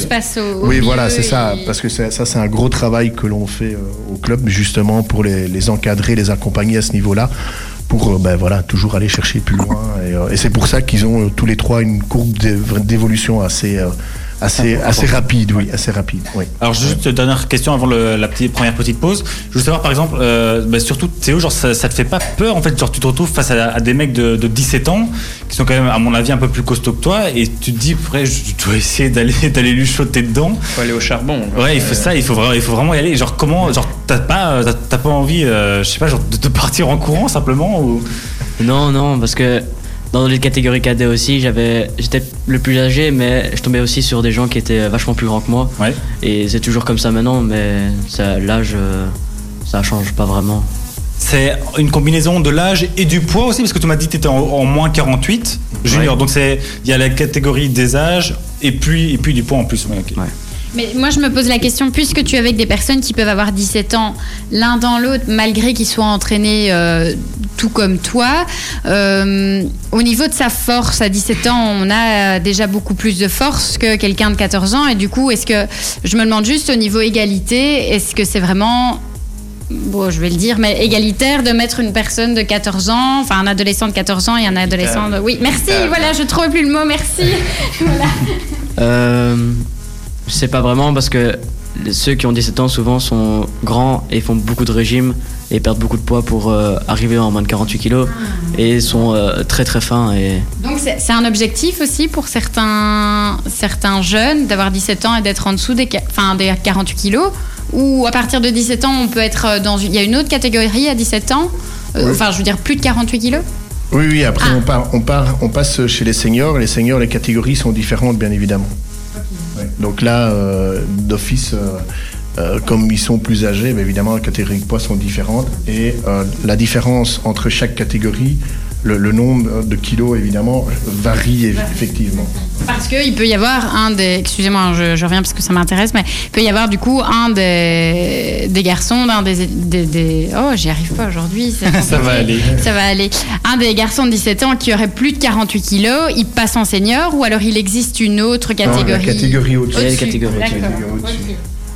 oui, voilà, c'est ça, parce que ça, c'est un gros travail que l'on fait euh, au club, justement pour les, encadrer, les accompagner à ce niveau-là, pour euh, ben voilà toujours aller chercher plus loin. Et, euh, et c'est pour ça qu'ils ont tous les trois une courbe d'évolution assez assez, assez rapide, oui, assez rapide. Oui. Alors juste une dernière question avant la petite, première petite pause. Je veux savoir par exemple, euh, bah, surtout Théo, genre ça, ça, te fait pas peur en fait, genre tu te retrouves face à, des mecs de, 17 ans qui sont quand même à mon avis un peu plus costauds que toi et tu te dis après je dois essayer d'aller d'aller lui choter dedans. Faut aller au charbon. Ouais, il faut ça, il faut vraiment, il faut vraiment y aller. Genre comment, genre t'as pas, t'as pas envie, euh, je sais pas, genre de, de partir en courant simplement ou? Non, non, parce que dans les catégories cadets aussi, j'avais, j'étais le plus âgé, mais je tombais aussi sur des gens qui étaient vachement plus grands que moi. Et c'est toujours comme ça maintenant, mais l'âge, ça change pas vraiment. C'est une combinaison de l'âge et du poids aussi, parce que tu m'as dit que tu étais en, moins 48 junior. Donc il y a la catégorie des âges et puis, et puis du poids en plus. Mais moi, je me pose la question, puisque tu es avec des personnes qui peuvent avoir 17 ans l'un dans l'autre, malgré qu'ils soient entraînés euh, tout comme toi, euh, au niveau de sa force, à 17 ans, on a déjà beaucoup plus de force que quelqu'un de 14 ans. Et du coup, est-ce que, je me demande juste au niveau égalité, est-ce que c'est vraiment bon, je vais le dire, mais égalitaire de mettre une personne de 14 ans, enfin un adolescent de 14 ans et un adolescent de... Oui, merci, voilà, je trouve plus le mot, merci. voilà. Euh, je sais pas vraiment parce que ceux qui ont 17 ans souvent sont grands et font beaucoup de régimes et perdent beaucoup de poids pour euh, arriver en moins de 48 kilos ah. et sont euh, très très fins. Et... Donc c'est un objectif aussi pour certains, certains jeunes d'avoir 17 ans et d'être en dessous des, enfin, des 48 kilos ou à partir de 17 ans on peut être dans une, il y a une autre catégorie à 17 ans, euh, enfin je veux dire plus de 48 kilos? Oui, oui, après ah. on, part, on, part, on passe chez les seniors. Les seniors, les catégories sont différentes, bien évidemment. Donc là, euh, d'office, euh, euh, comme ils sont plus âgés, mais évidemment, les catégories de poids sont différentes. Et la différence entre chaque catégorie le, nombre de kilos, évidemment, varie effectivement. Parce qu'il peut y avoir un des. Excusez-moi, je, reviens parce que ça m'intéresse, mais il peut y avoir du coup un des, des garçons, d'un des, des, Oh, j'y arrive pas aujourd'hui. ça va aller. Ça va aller. Un des garçons de 17 ans qui aurait plus de 48 kilos, il passe en senior ou alors il existe une autre catégorie non, la catégorie au-dessus. catégorie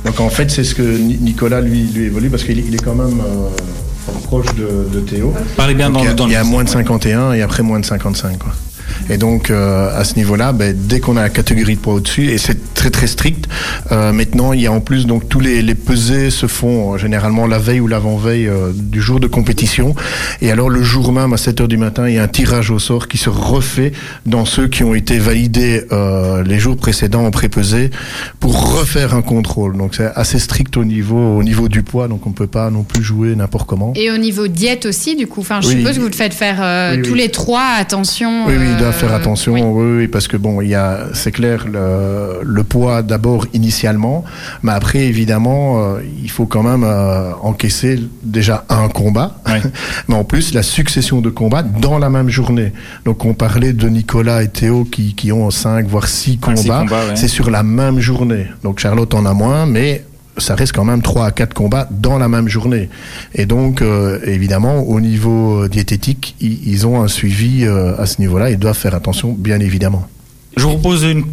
Donc en fait, c'est ce que Nicolas lui, lui évolue parce qu'il est quand même. Euh, proche de, Théo. Parlez bien dans, il y a, il y a moins de 51 et après moins de 55. Quoi. Et donc, à ce niveau-là, ben, dès qu'on a la catégorie de poids au-dessus, et c'est très très strict, maintenant, il y a en plus, donc tous les, les pesées se font généralement la veille ou l'avant-veille du jour de compétition. Et alors, le jour même, à 7 heures du matin, il y a un tirage au sort qui se refait dans ceux qui ont été validés les jours précédents en pré-pesée pour refaire un contrôle. Donc, c'est assez strict au niveau, au niveau du poids, donc on ne peut pas non plus jouer n'importe comment. Et au niveau diète aussi, du coup, enfin, je suppose que vous le faites faire euh, tous les trois, attention. Oui, oui, faire euh, attention, oui. parce que bon, il y a, c'est clair, le, le poids d'abord initialement, mais après, évidemment, euh, il faut quand même encaisser déjà un combat, mais en plus la succession de combats dans la même journée. Donc on parlait de Nicolas et Théo qui, qui ont cinq voire six combats, c'est sur la même journée. Donc Charlotte en a moins, mais ça reste quand même 3 à 4 combats dans la même journée. Et donc, euh, évidemment, au niveau euh, diététique, ils, ont un suivi euh, à ce niveau-là. Ils doivent faire attention, bien évidemment. Je vous une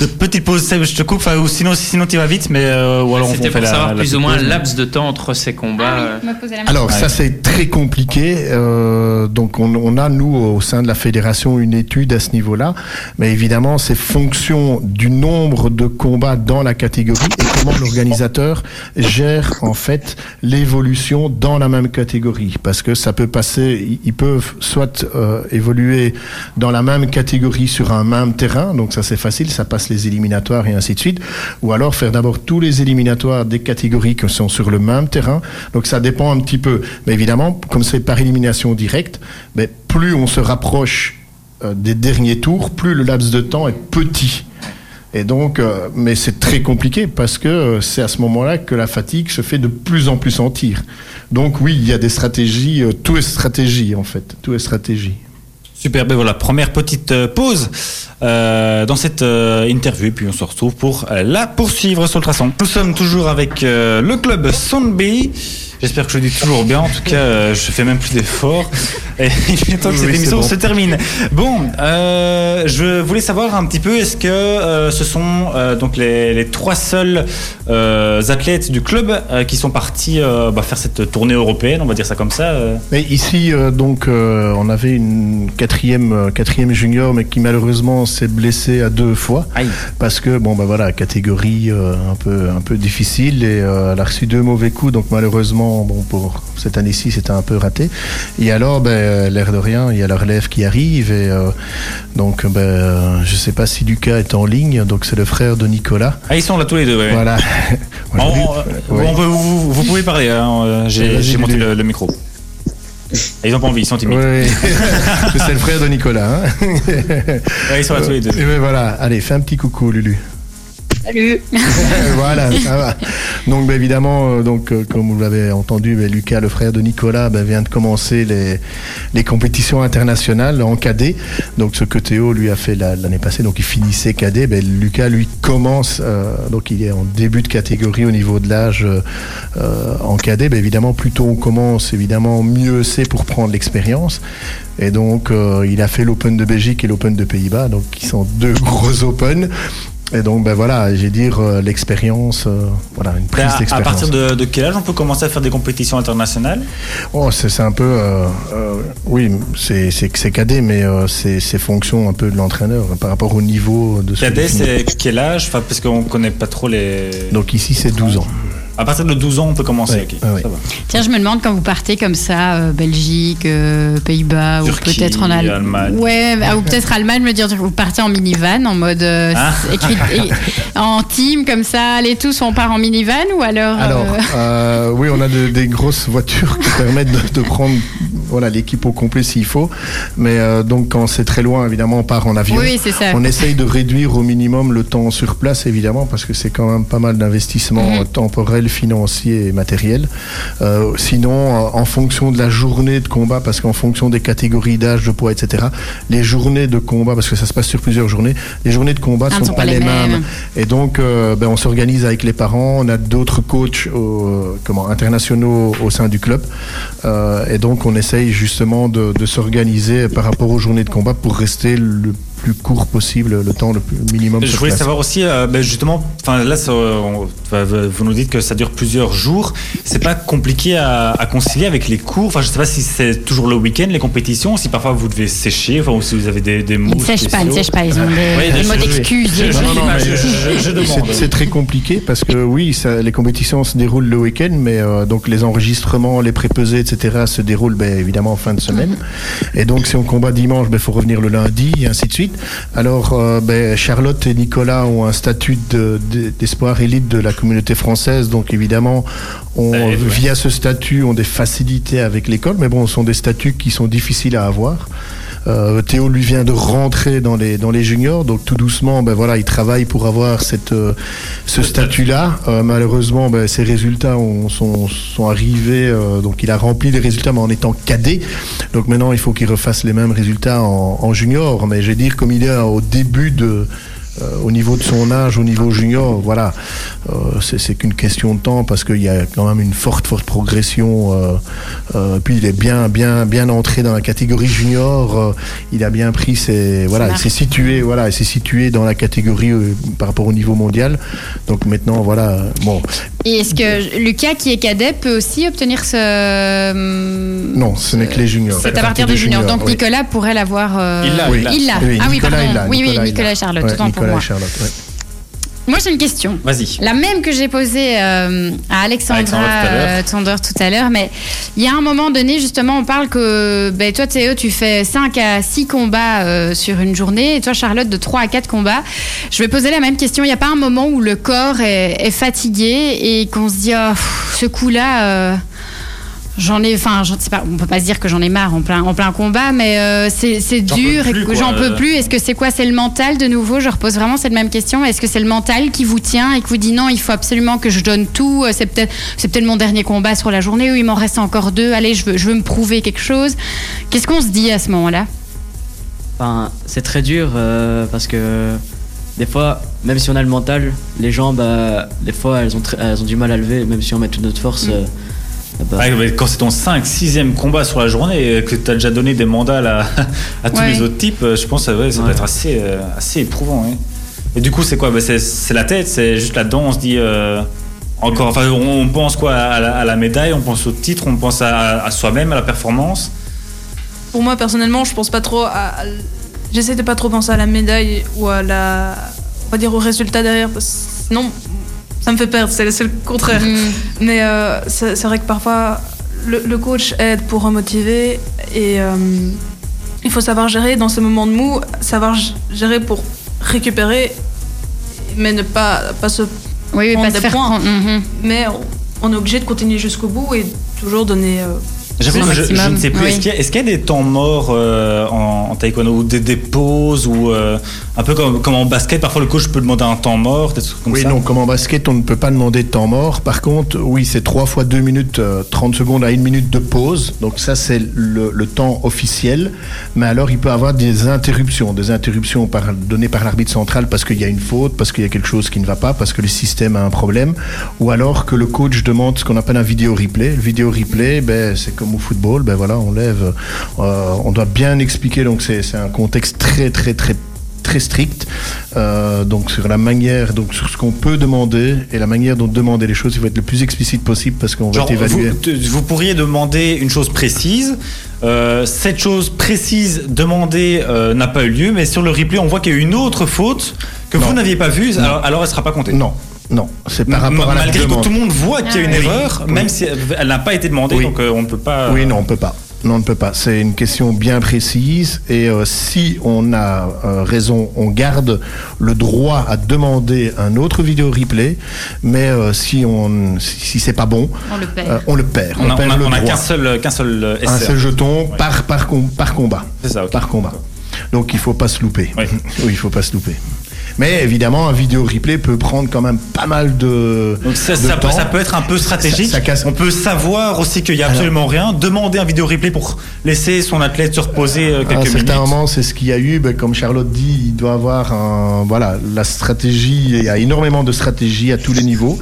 de petite pause, je te coupe, ou sinon, sinon tu vas vite, mais euh, ou alors on, fait pour savoir plus ou moins un laps de temps entre ces combats. Ah alors ça c'est très compliqué. Euh, donc on, on, a nous au sein de la fédération une étude à ce niveau-là, mais évidemment c'est fonction du nombre de combats dans la catégorie et comment l'organisateur gère en fait l'évolution dans la même catégorie, parce que ça peut passer, ils peuvent soit euh, évoluer dans la même catégorie sur un même terrain, donc ça c'est facile, ça passe les éliminatoires et ainsi de suite, ou alors faire d'abord tous les éliminatoires des catégories qui sont sur le même terrain. Donc ça dépend un petit peu. Mais évidemment, comme c'est par élimination directe, mais plus on se rapproche euh, des derniers tours, plus le laps de temps est petit. Et donc, euh, mais c'est très compliqué parce que euh, c'est à ce moment-là que la fatigue se fait de plus en plus sentir. Donc oui, il y a des stratégies, tout est stratégie en fait, tout est stratégie. Super, ben voilà, première petite euh, pause euh, dans cette euh, interview, puis on se retrouve pour la poursuivre sur le traçon. Nous sommes toujours avec le club Soundbee. J'espère que je le dis toujours bien. En tout cas, euh, je fais même plus d'efforts. Et il est temps que cette émission se termine. Bon, euh, je voulais savoir un petit peu, est-ce que euh, ce sont donc les, trois seuls athlètes du club qui sont partis bah, faire cette tournée européenne, on va dire ça comme ça mais Ici, donc, on avait une quatrième, quatrième junior, mais qui malheureusement s'est blessé à deux fois. Parce que, bon, bah voilà, catégorie un, peu, un peu difficile et elle a reçu deux mauvais coups, donc malheureusement, bon, pour cette année-ci, c'était un peu raté. Et alors, ben, l'air de rien, il y a la relève qui arrive. Et euh, donc, ben, je ne sais pas si Lucas est en ligne. Donc, c'est le frère de Nicolas. Ah, ils sont là tous les deux, Voilà. vous, pouvez parler. Hein, euh, j'ai monté le, micro. ils n'ont pas envie, ils sont timides. Oui, c'est le frère de Nicolas. Hein. ils sont là tous les deux. Ben, voilà, allez, fais un petit coucou, Lulu. Salut. voilà, ça va. Donc, bah, évidemment, euh, donc, euh, comme vous l'avez entendu, bah, Lucas, le frère de Nicolas, bah, vient de commencer les, les compétitions internationales en cadet. Donc, ce que Théo lui a fait l'année passée, donc il finissait cadet. Lucas, lui, commence, euh, donc il est en début de catégorie au niveau de l'âge en cadet. évidemment, plus tôt on commence, évidemment, mieux c'est pour prendre l'expérience. Et donc, il a fait l'Open de Belgique et l'Open de Pays-Bas, donc qui sont deux gros Open. Et donc, ben voilà, j'ai dire euh, l'expérience, euh, voilà, une prise d'expérience. À partir de, quel âge on peut commencer à faire des compétitions internationales? Oh, c'est un peu, euh, oui, c'est cadet, mais c'est fonction un peu de l'entraîneur par rapport au niveau de. Cadet, c'est quel âge? Enfin, Parce qu'on connaît pas trop les. Donc ici, c'est 12 ans. À partir de 12 ans, on peut commencer. Tiens, je me demande quand vous partez comme ça, euh, Belgique, euh, Pays-Bas, ou peut-être en Allemagne. Ouais, ah, ou peut-être Allemagne, me dire, vous partez en minivan, en mode euh, ah. en team comme ça, allez tous, on part en minivan ou alors Alors, oui, on a des grosses voitures qui permettent de, prendre voilà l'équipe au complet s'il faut, mais donc quand c'est très loin, évidemment, on part en avion. Oui, c'est ça. On essaye de réduire au minimum le temps sur place, évidemment, parce que c'est quand même pas mal d'investissement mm temporel financier et matériel. Euh, sinon, euh, en fonction de la journée de combat, parce qu'en fonction des catégories d'âge, de poids, etc., les journées de combat, parce que ça se passe sur plusieurs journées, les journées de combat ne ah, sont, pas, les mêmes. Et donc, euh, ben, on s'organise avec les parents, on a d'autres coachs comment, internationaux au sein du club. et donc, on essaye justement de, de s'organiser par rapport aux journées de combat pour rester le plus court possible, le temps le plus minimum. Je voulais savoir aussi, euh, ben justement, enfin là, vous nous dites que ça dure plusieurs jours. C'est pas compliqué à, concilier avec les cours. Enfin, je sais pas si c'est toujours le week-end les compétitions, si parfois vous devez sécher, enfin, ou si vous avez des, des mots. Ils ne sèchent pas, ils ne sèchent pas, ils ont des, mots d'excuses. C'est très compliqué parce que oui, ça, les compétitions se déroulent le week-end, mais euh, donc les enregistrements, les prépesés, etc. se déroulent ben, évidemment en fin de semaine. Et donc si on combat dimanche, il ben, faut revenir le lundi et ainsi de suite. Alors euh, ben, Charlotte et Nicolas ont un statut d'espoir élite de la communauté française, donc évidemment, on, via ce statut, ont des facilités avec l'école, mais bon, ce sont des statuts qui sont difficiles à avoir. Euh, Théo lui vient de rentrer dans les dans les juniors, donc tout doucement, ben voilà, il travaille pour avoir cette euh, ce statut-là. Euh, malheureusement, ben, ses résultats sont, sont arrivés, donc il a rempli les résultats, mais en étant cadet. Donc maintenant, il faut qu'il refasse les mêmes résultats en, en junior. Mais je vais dire, comme il est au début de euh, au niveau de son âge, au niveau junior, voilà, euh, c'est qu'une question de temps parce qu'il y a quand même une forte, forte progression. Euh, puis il est bien, bien, bien entré dans la catégorie junior. il a bien pris ses, voilà, il s'est situé, voilà, il s'est situé dans la catégorie par rapport au niveau mondial. Donc maintenant, voilà, bon. Et est-ce que Lucas, qui est cadet, peut aussi obtenir ce Non, ce n'est que les juniors. C'est à partir des juniors. Donc Nicolas pourrait l'avoir. Il l'a. Il l'a. ah oui, pardon. Oui, oui, Nicolas Charlotte. tout en moi, j'ai une question. Vas-y. La même que j'ai posée euh, à Alexandra, euh, tout à l'heure. Mais il y a un moment donné, justement, on parle que ben, toi, Théo, tu fais 5 à 6 combats euh, sur une journée. Et toi, Charlotte, de 3 à 4 combats. Je vais poser la même question. Il n'y a pas un moment où le corps est, fatigué et qu'on se dit, oh, ce coup-là J'en ai, enfin, je sais pas, on peut pas se dire que j'en ai marre en plein, en plein combat, mais euh, c'est dur et que j'en peux plus. Est-ce que c'est quoi? C'est le mental de nouveau? Je repose vraiment cette même question. Est-ce que c'est le mental qui vous tient et qui vous dit non, il faut absolument que je donne tout? C'est peut-être, c'est peut-être mon dernier combat sur la journée où il m'en reste encore deux. Allez, je veux, je veux me prouver quelque chose. Qu'est-ce qu'on se dit à ce moment-là? Enfin, c'est très dur euh, parce que des fois, même si on a le mental, les jambes, euh, des fois, elles ont, elles ont du mal à lever, même si on met toute notre force. Mm. Bah. quand c'est ton 5 6e combat sur la journée et que tu as déjà donné des mandats à, tous les autres types, je pense que ça, va être assez, euh, assez éprouvant. Et du coup, c'est quoi? Bah, C'est la tête, c'est juste là-dedans, on se dit. Euh, encore, enfin, on, pense quoi à la, médaille, on pense au titre, on pense à, soi-même, à la performance? Pour moi, personnellement, je pense pas trop à. J'essaie de pas trop penser à la médaille ou à la. On va dire au résultat derrière, sinon, ça me fait perdre, c'est le contraire. Mm. Mais euh, c'est vrai que parfois, le, coach aide pour remotiver et euh, il faut savoir gérer dans ces moments de mou, savoir gérer pour récupérer, mais ne pas, pas se oui, prendre pas des points. Mm-hmm. Mais on, est obligé de continuer jusqu'au bout et toujours donner. Euh, J'avoue je, je, ne sais plus. Est-ce qu'il y, a des temps morts euh, en, taekwondo ou des, pauses ou euh, un peu comme, comme, en basket Parfois le coach peut demander un temps mort, comme oui, non, comme en basket, on ne peut pas demander de temps mort. Par contre, oui, c'est 3 fois 2 minutes 30 euh, secondes à 1 minute de pause. Donc ça, c'est le, le, temps officiel. Mais alors, il peut y avoir des interruptions, des interruptions par, données par l'arbitre central parce qu'il y a une faute, parce qu'il y a quelque chose qui ne va pas, parce que le système a un problème, ou alors que le coach demande ce qu'on appelle un vidéo replay. Le vidéo replay, ben, c'est comme au football, ben voilà, on lève, euh, on doit bien expliquer, donc c'est un contexte très très très très strict, euh, donc sur la manière, donc sur ce qu'on peut demander et la manière dont demander les choses, il faut être le plus explicite possible parce qu'on va évaluer. Vous, pourriez demander une chose précise. Euh, cette chose précise demandée n'a pas eu lieu, mais sur le replay, on voit qu'il y a une autre faute que vous n'aviez pas vue, alors, alors elle ne sera pas comptée. Non, non, c'est par rapport à la Malgré que tout le monde voit qu'il y a une ah erreur, même si elle n'a pas été demandée, donc euh, on ne peut pas. Oui, non, on ne peut pas. Non, on ne peut pas. C'est une question bien précise. Et euh, si on a euh, raison, on garde le droit à demander un autre vidéo replay. Mais si on, si, c'est pas bon, on le perd. on le perd. On, a, qu'un seul, qu'un seul, un seul jeton par, par, par combat. C'est ça. Par combat. Donc il faut pas se louper. Oui, il faut pas se louper. Mais évidemment, un vidéo replay peut prendre quand même pas mal de. Donc ça, Peut, ça peut être un peu stratégique. On peut savoir aussi qu'il n'y a absolument rien. Demander un vidéo replay pour laisser son athlète se reposer euh, quelques minutes. À certains moments, c'est ce qu'il y a eu. Ben, comme Charlotte dit, il doit avoir un. Voilà, la stratégie. Il y a énormément de stratégies à tous les niveaux.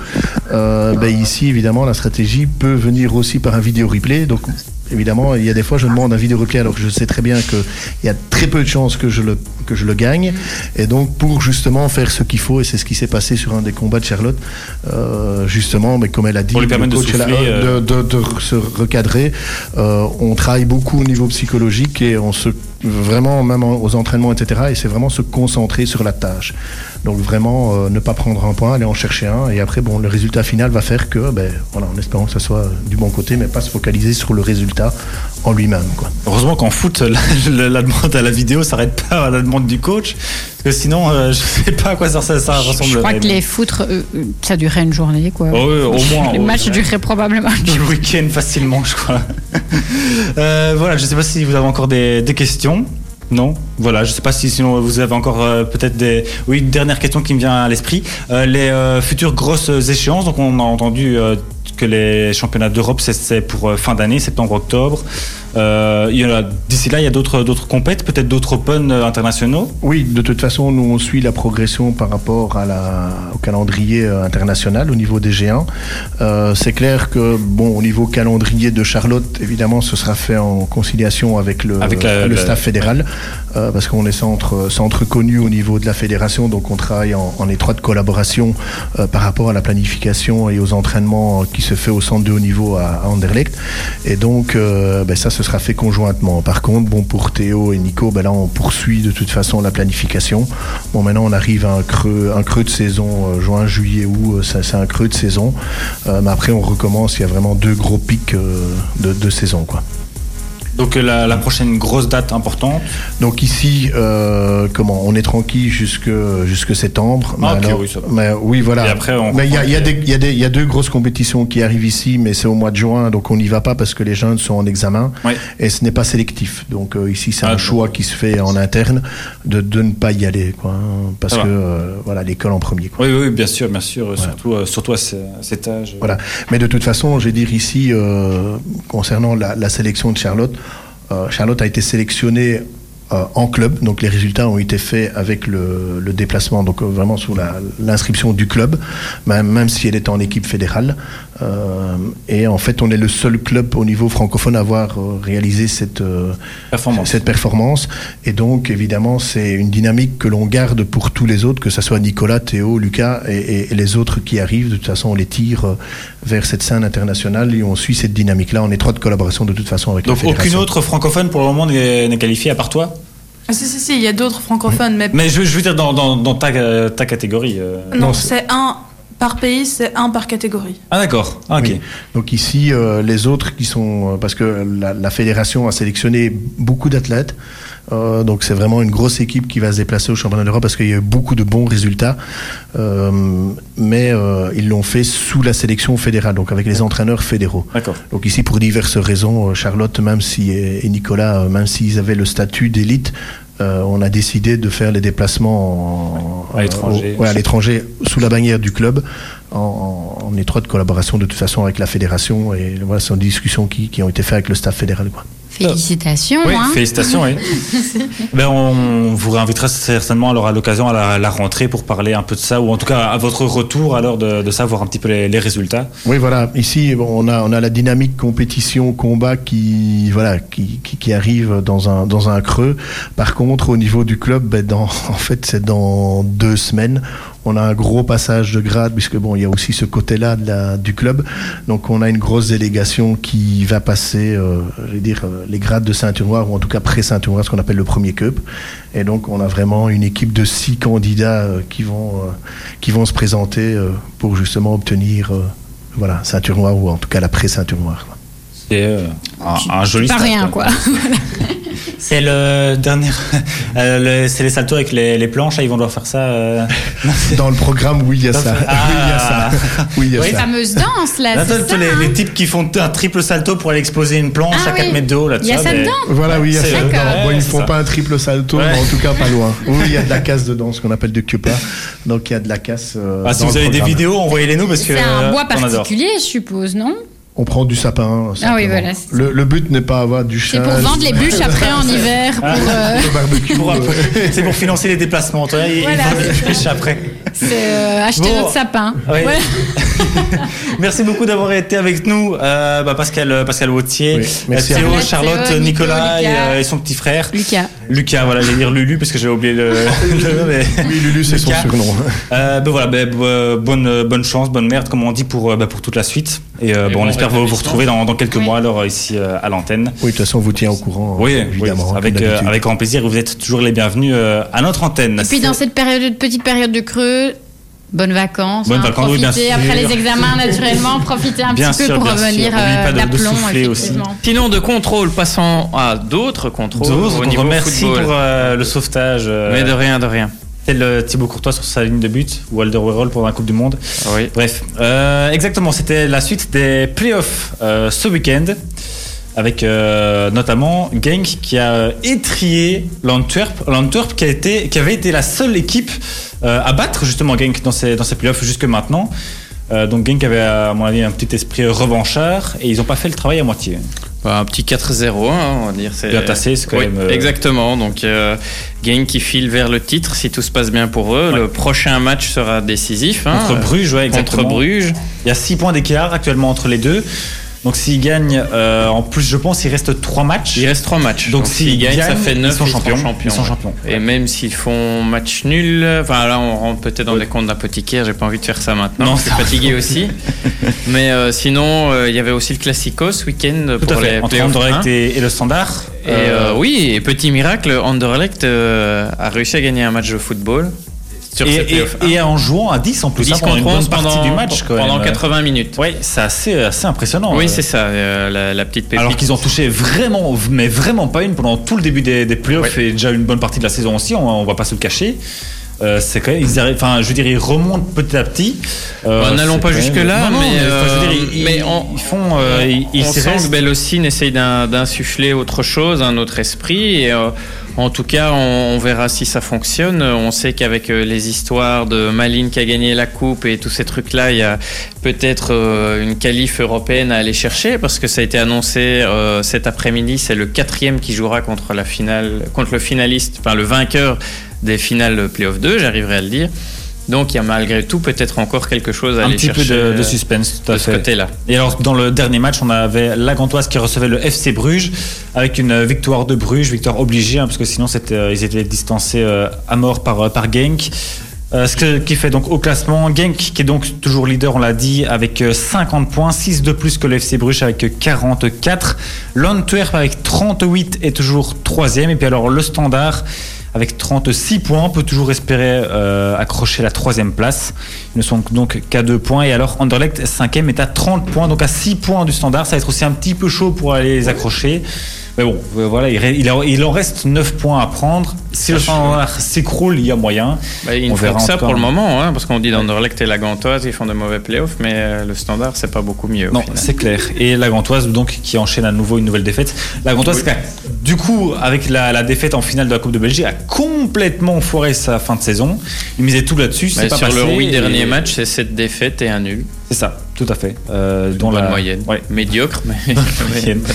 Euh, ben, ici, évidemment, la stratégie peut venir aussi par un vidéo replay. Donc évidemment, il y a des fois, je demande un vidéo replay alors que je sais très bien qu'il y a très peu de chances que je le, que je le gagne. Et donc, pour justement faire ce qu'il faut, et c'est ce qui s'est passé sur un des combats de Charlotte, euh, justement, mais comme elle a dit, pour lui permettre de, souffler, de, de, se recadrer, euh, on travaille beaucoup au niveau psychologique et on se vraiment, même aux entraînements, etc. Et c'est vraiment se concentrer sur la tâche. Donc vraiment, euh, ne pas prendre un point, aller en chercher un. Et après, bon, le résultat final va faire que, ben, voilà, en espérant que ça soit du bon côté, mais pas se focaliser sur le résultat en lui-même. Quoi. Heureusement qu'en foot, la, la, demande à la vidéo s'arrête pas à la demande du coach. Parce que sinon, euh, je sais pas à quoi ça, ça, ça ressemble. Je crois que les foutres, euh, ça durerait une journée, quoi. Oh, oui, au moins. les matchs dureraient probablement le week-end facilement, je crois. euh, voilà, je sais pas si vous avez encore des, des questions. Non, voilà, je sais pas si sinon vous avez encore euh, peut-être des. Oui, une dernière question qui me vient à l'esprit. Euh, les euh, futures grosses échéances, donc on a entendu euh, que les championnats d'Europe c'est pour euh, fin d'année, septembre-octobre. Euh, D'ici là, il y a d'autres d'autres compètes, peut-être d'autres Open euh, internationaux? Oui, de toute façon, nous on suit la progression par rapport à la, au calendrier euh, international au niveau des géants. Euh, c'est clair que bon, au niveau calendrier de Charlotte, évidemment, ce sera fait en conciliation avec le, avec la, le staff fédéral, euh, parce qu'on est centre centre connu au niveau de la fédération, donc on travaille en, en étroite collaboration par rapport à la planification et aux entraînements qui se fait au centre de haut niveau à, à Anderlecht. Et donc, ben ça, sera fait conjointement. Par contre, bon, pour Théo et Nico, ben là, on poursuit de toute façon la planification. Bon, maintenant, on arrive à un creux, un creux de saison, euh, juin, juillet, août, c'est un creux de saison. Euh, mais après, on recommence. Il y a vraiment deux gros pics euh, de, de saison, quoi. Donc la, la, prochaine grosse date importante. Donc ici, euh, comment on est tranquille jusque jusque septembre. Ah, mais, okay, alors, oui, mais oui, voilà. Et après, on mais il y a, y, a y deux grosses compétitions qui arrivent ici, mais c'est au mois de juin, donc on n'y va pas parce que les jeunes sont en examen oui. et ce n'est pas sélectif. Donc euh, ici, c'est ah, un choix qui se fait en interne de, de ne pas y aller, quoi, hein, parce que euh, voilà l'école en premier. Quoi. Oui, oui, bien sûr, bien sûr, voilà. surtout euh, surtout à cet âge. Voilà. Mais de toute façon, je vais dire ici euh, concernant la, la sélection de Charlotte. Euh, Charlotte a été sélectionnée euh, en club, donc les résultats ont été faits avec le, déplacement, donc euh, vraiment sous l'inscription du club, même, même, si elle était en équipe fédérale. Euh, et en fait, on est le seul club au niveau francophone à avoir réalisé cette performance. cette performance. Et donc, évidemment, c'est une dynamique que l'on garde pour tous les autres, que ce soit Nicolas, Théo, Lucas et, et, et, les autres qui arrivent. De toute façon, on les tire vers cette scène internationale et on suit cette dynamique-là en étroite collaboration de toute façon avec donc, la aucune autre francophone pour le moment n'est qualifiée à part toi? Ah, si, si, si, il y a d'autres francophones. Mais, mais je, je, veux dire dans, dans, dans ta, ta, catégorie. Euh... Non, non c'est un par pays, c'est un par catégorie. Ah d'accord, ah, ok. Oui. Donc ici, euh, les autres qui sont... Parce que la, la fédération a sélectionné beaucoup d'athlètes. Euh, donc c'est vraiment une grosse équipe qui va se déplacer au championnat d'Europe parce qu'il y a eu beaucoup de bons résultats. Euh, mais euh, ils l'ont fait sous la sélection fédérale, donc avec les entraîneurs fédéraux. Donc ici, pour diverses raisons, Charlotte, même si et Nicolas, même s'ils avaient le statut d'élite, euh, on a décidé de faire les déplacements en, à l'étranger, ouais, sous la bannière du club, en, en, étroite collaboration de toute façon avec la fédération et voilà, ce sont des discussions qui, qui, ont été faites avec le staff fédéral. Quoi. Félicitations. Oui, hein félicitations, oui. ben, on vous réinvitera certainement alors à l'occasion à la, la, rentrée pour parler un peu de ça, ou en tout cas à votre retour alors de, de ça, voir un petit peu les, les résultats. Oui, voilà. Ici, on a, on a la dynamique compétition, combat qui, voilà, qui, qui, qui arrive dans un, dans un creux. Par contre, au niveau du club, ben, dans, en fait, c'est dans deux semaines on a un gros passage de grade puisque bon il y a aussi ce côté là de la, du club. Donc on a une grosse délégation qui va passer euh, je vais dire euh, les grades de ceinture noire ou en tout cas pré ceinture noire ce qu'on appelle le premier cup. Et donc on a vraiment une équipe de six candidats euh, qui vont euh, qui vont se présenter euh, pour justement obtenir euh, voilà ceinture noire ou en tout cas la pré ceinture noire c'est un, un, joli pas rien quoi C'est le dernier. Euh, le, c'est les saltos avec les, les, planches, là, ils vont devoir faire ça. Euh... Dans le programme, oui, il y a ça. Ah. oui, il y a ça. Oui, il y a oui, ça. fameuse danse, là. Attends, c'est ça, les, hein les, types qui font un triple salto pour aller exposer une planche ah, à 4 oui. mètres de haut, là, Il y a ça dedans Voilà, oui, il y a ça dedans. Ouais, bon, ils ne font ça. pas un triple salto, ouais. mais en tout cas, pas loin. Oui, il y a de la casse dedans, ce qu'on appelle de Cupa. Donc, il y a de la casse. Euh, ah, si vous avez programme. des vidéos, envoyez-les nous parce que. C'est un bois on particulier, je suppose, non? On prend du sapin. Ah oui, voilà. Le, le, but n'est pas avoir du chien. C'est pour vendre les bûches après en hiver. Pour, euh... le barbecue. Pour, c'est pour financer les déplacements. Toi, voilà. les bûches après. C'est euh, acheter bon. notre sapin. Oui. Merci beaucoup d'avoir été avec nous, euh, bah, Pascal, Pascal Wautier, merci Théo, Charlotte, Nicolas, et, son petit frère. Lucas. Lucas, voilà, j'allais dire Lulu parce que j'ai oublié le, le mais... Oui, Lulu, c'est son surnom. Euh, ben voilà, ben, bonne, bonne chance, bonne merde, comme on dit, pour, pour toute la suite. Et, bon, on espère vous, vous retrouver dans, dans quelques mois, alors, ici, à l'antenne. Oui, de toute façon, on vous tient au courant. Oui, évidemment. avec, avec grand plaisir. Vous êtes toujours les bienvenus à notre antenne. Et puis, dans cette période, petite période de creux, Bonnes vacances. Bonnes hein, vacances, profitez après les examens, naturellement, profitez un petit peu pour revenir euh, d'aplomb, effectivement. Sinon, de contrôle, passons à d'autres contrôles au niveau Merci pour euh, le sauvetage. Euh, Mais de rien, de rien. Tel Thibaut Courtois sur sa ligne de but, ou Alderweireld pour la Coupe du Monde. Oui. Bref, exactement, c'était la suite des playoffs ce week-end avec notamment Genk qui a étrié l'Antwerp, l'Antwerp qui a été, qui avait été la seule équipe euh, à battre justement Genk dans ses, dans ses playoffs jusque maintenant. Euh, donc Genk avait à mon avis un petit esprit revanchard et ils n'ont pas fait le travail à moitié. Bah, un petit 4-0, hein, on va dire. Bien tassé, c'est quand même. Euh, exactement. Donc, euh, Genk qui file vers le titre si tout se passe bien pour eux. Le prochain match sera décisif. Hein, contre Bruges, ouais, exactement. Contre Bruges. Il y a 6 points d'écart actuellement entre les deux. Donc s'ils gagnent, euh, en plus je pense il reste 3 matchs. Il reste 3 matchs. Donc, s'ils gagnent, ça fait 9 ils sont, champions. Ils sont champions. Et même s'ils font match nul, enfin là on rentre peut-être dans les comptes d'apothicaire, j'ai pas envie de faire ça maintenant, non, c'est fatigué aussi. Mais euh, sinon, euh, il y avait aussi le Classico ce week-end pour les Entre Anderlecht et, et, le Standard. Et oui, et petit miracle, Anderlecht a réussi à gagner un match de football et, en jouant à 10 en plus, 10 hein, pendant une bonne partie du match. pendant 80 minutes. Oui, c'est assez, assez impressionnant. Oui, c'est ça, euh, la, petite pépite. Alors qu'ils ont touché vraiment, mais vraiment pas une pendant tout le début des, des playoffs et déjà une bonne partie de la saison aussi, on, on va pas se le cacher. Euh, c'est quand même, ils arrivent, enfin, je veux ils remontent petit à petit. Euh, bah, N'allons pas jusque là, mais, mais, ils, font, ils, on sent que Bellocine essaye d'insuffler autre chose, un autre esprit. Et, en tout cas, on, verra si ça fonctionne. On sait qu'avec euh, les histoires de Maline qui a gagné la coupe et tous ces trucs-là, il y a peut-être euh, une qualif européenne à aller chercher parce que ça a été annoncé euh, cet après-midi. C'est le quatrième qui jouera contre la finale, contre le finaliste, enfin le vainqueur des finales Playoff 2, j'arriverai à le dire. Donc il y a malgré tout peut-être encore quelque chose à un aller petit peu de, de suspense tout à de ce côté-là. Et alors dans le dernier match, on avait la Gantoise qui recevait le FC Bruges avec une victoire de Bruges, victoire obligée hein, parce que sinon c'était, euh, ils étaient distancés euh, à mort par euh, par Genk. ce qui fait donc au classement Genk qui est donc toujours leader, on l'a dit, avec 50 points, 6 de plus que le FC Bruges avec 44. L'Antwerp avec 38 est toujours troisième. Et puis alors le Standard avec 36 points, peut toujours espérer euh, accrocher la troisième place. Ils ne sont donc qu'à 2 points. Et alors Anderlecht, cinquième, est à 30 points, donc à 6 points du standard. Ça va être aussi un petit peu chaud pour aller les accrocher. Mais bon, euh, voilà, il, en reste 9 points à prendre. Si le standard s'écroule, il y a moyen. Bah, il on verra ça pour le moment, hein, parce qu'on dit d'Anderlecht et la Gantoise, ils font de mauvais playoffs, mais euh, le standard, c'est pas beaucoup mieux. Non, c'est clair. Et la Gantoise, donc, qui enchaîne à nouveau une nouvelle défaite. La Gantoise, du coup, avec la, défaite en finale de la Coupe de Belgique, a complètement foiré sa fin de saison. Il misait tout là-dessus. Bah, sur le oui dernier match, c'est cette défaite et un nul. C'est ça, tout à fait. Euh, dont la moyenne. Médiocre, mais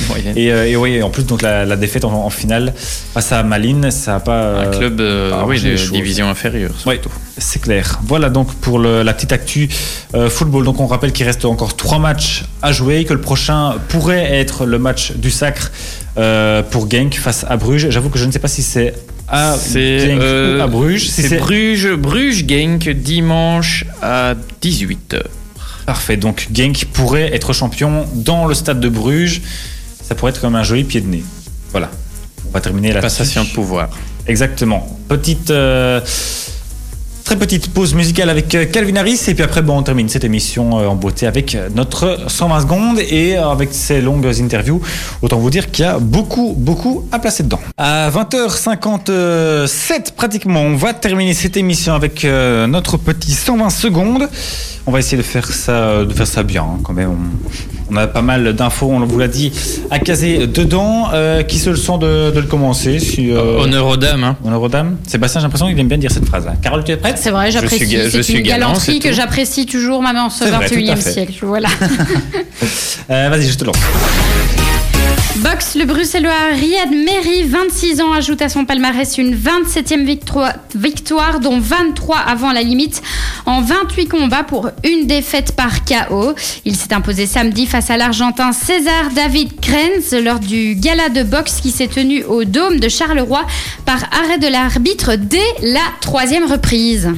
moyenne. Et, euh, et, oui, en plus, donc la, défaite en, finale face à Malines, ça n'a pas. Un club euh, oui, de division inférieure. Oui, c'est clair. Voilà donc pour la petite actu euh, football. Donc on rappelle qu'il reste encore trois matchs à jouer, que le prochain pourrait être le match du sacre pour Genk face à Bruges. J'avoue que je ne sais pas si c'est à, Genk ou à Bruges. c'est Bruges, Bruges Genk dimanche à 18h. Parfait. Donc Genk pourrait être champion dans le stade de Bruges. Ça pourrait être comme un joli pied de nez. Voilà. On va terminer la passation de pouvoir. Exactement. Petite. Euh, très petite pause musicale avec euh, Calvin Harris et puis après bon, on termine cette émission euh, en beauté avec notre 120 secondes et avec ces longues interviews autant vous dire qu'il y a beaucoup beaucoup à placer dedans. À 20h57 pratiquement on va terminer cette émission avec notre petit 120 secondes on va essayer de faire ça, de faire ça bien hein, quand même. A pas mal d'infos, on vous l'a dit, à caser dedans. Euh, qui se le sent de, le commencer si, euh, Honneur aux dames. Hein. Honneur aux dames. Sébastien, j'ai l'impression qu'il aime bien dire cette phrase. Carole, tu es prête? C'est vrai, j'apprécie. Je suis, une galanterie que j'apprécie toujours maintenant en ce 21e siècle. Voilà. euh, Vas-y, je te lance. Box, le Bruxellois Riyad Meri, 26 ans, ajoute à son palmarès une 27e victoire, victoire, dont 23 avant la limite, en 28 combats pour une défaite par KO. Il s'est imposé samedi face à l'Argentin César David Krenz lors du gala de boxe qui s'est tenu au Dôme de Charleroi par arrêt de l'arbitre dès la troisième reprise.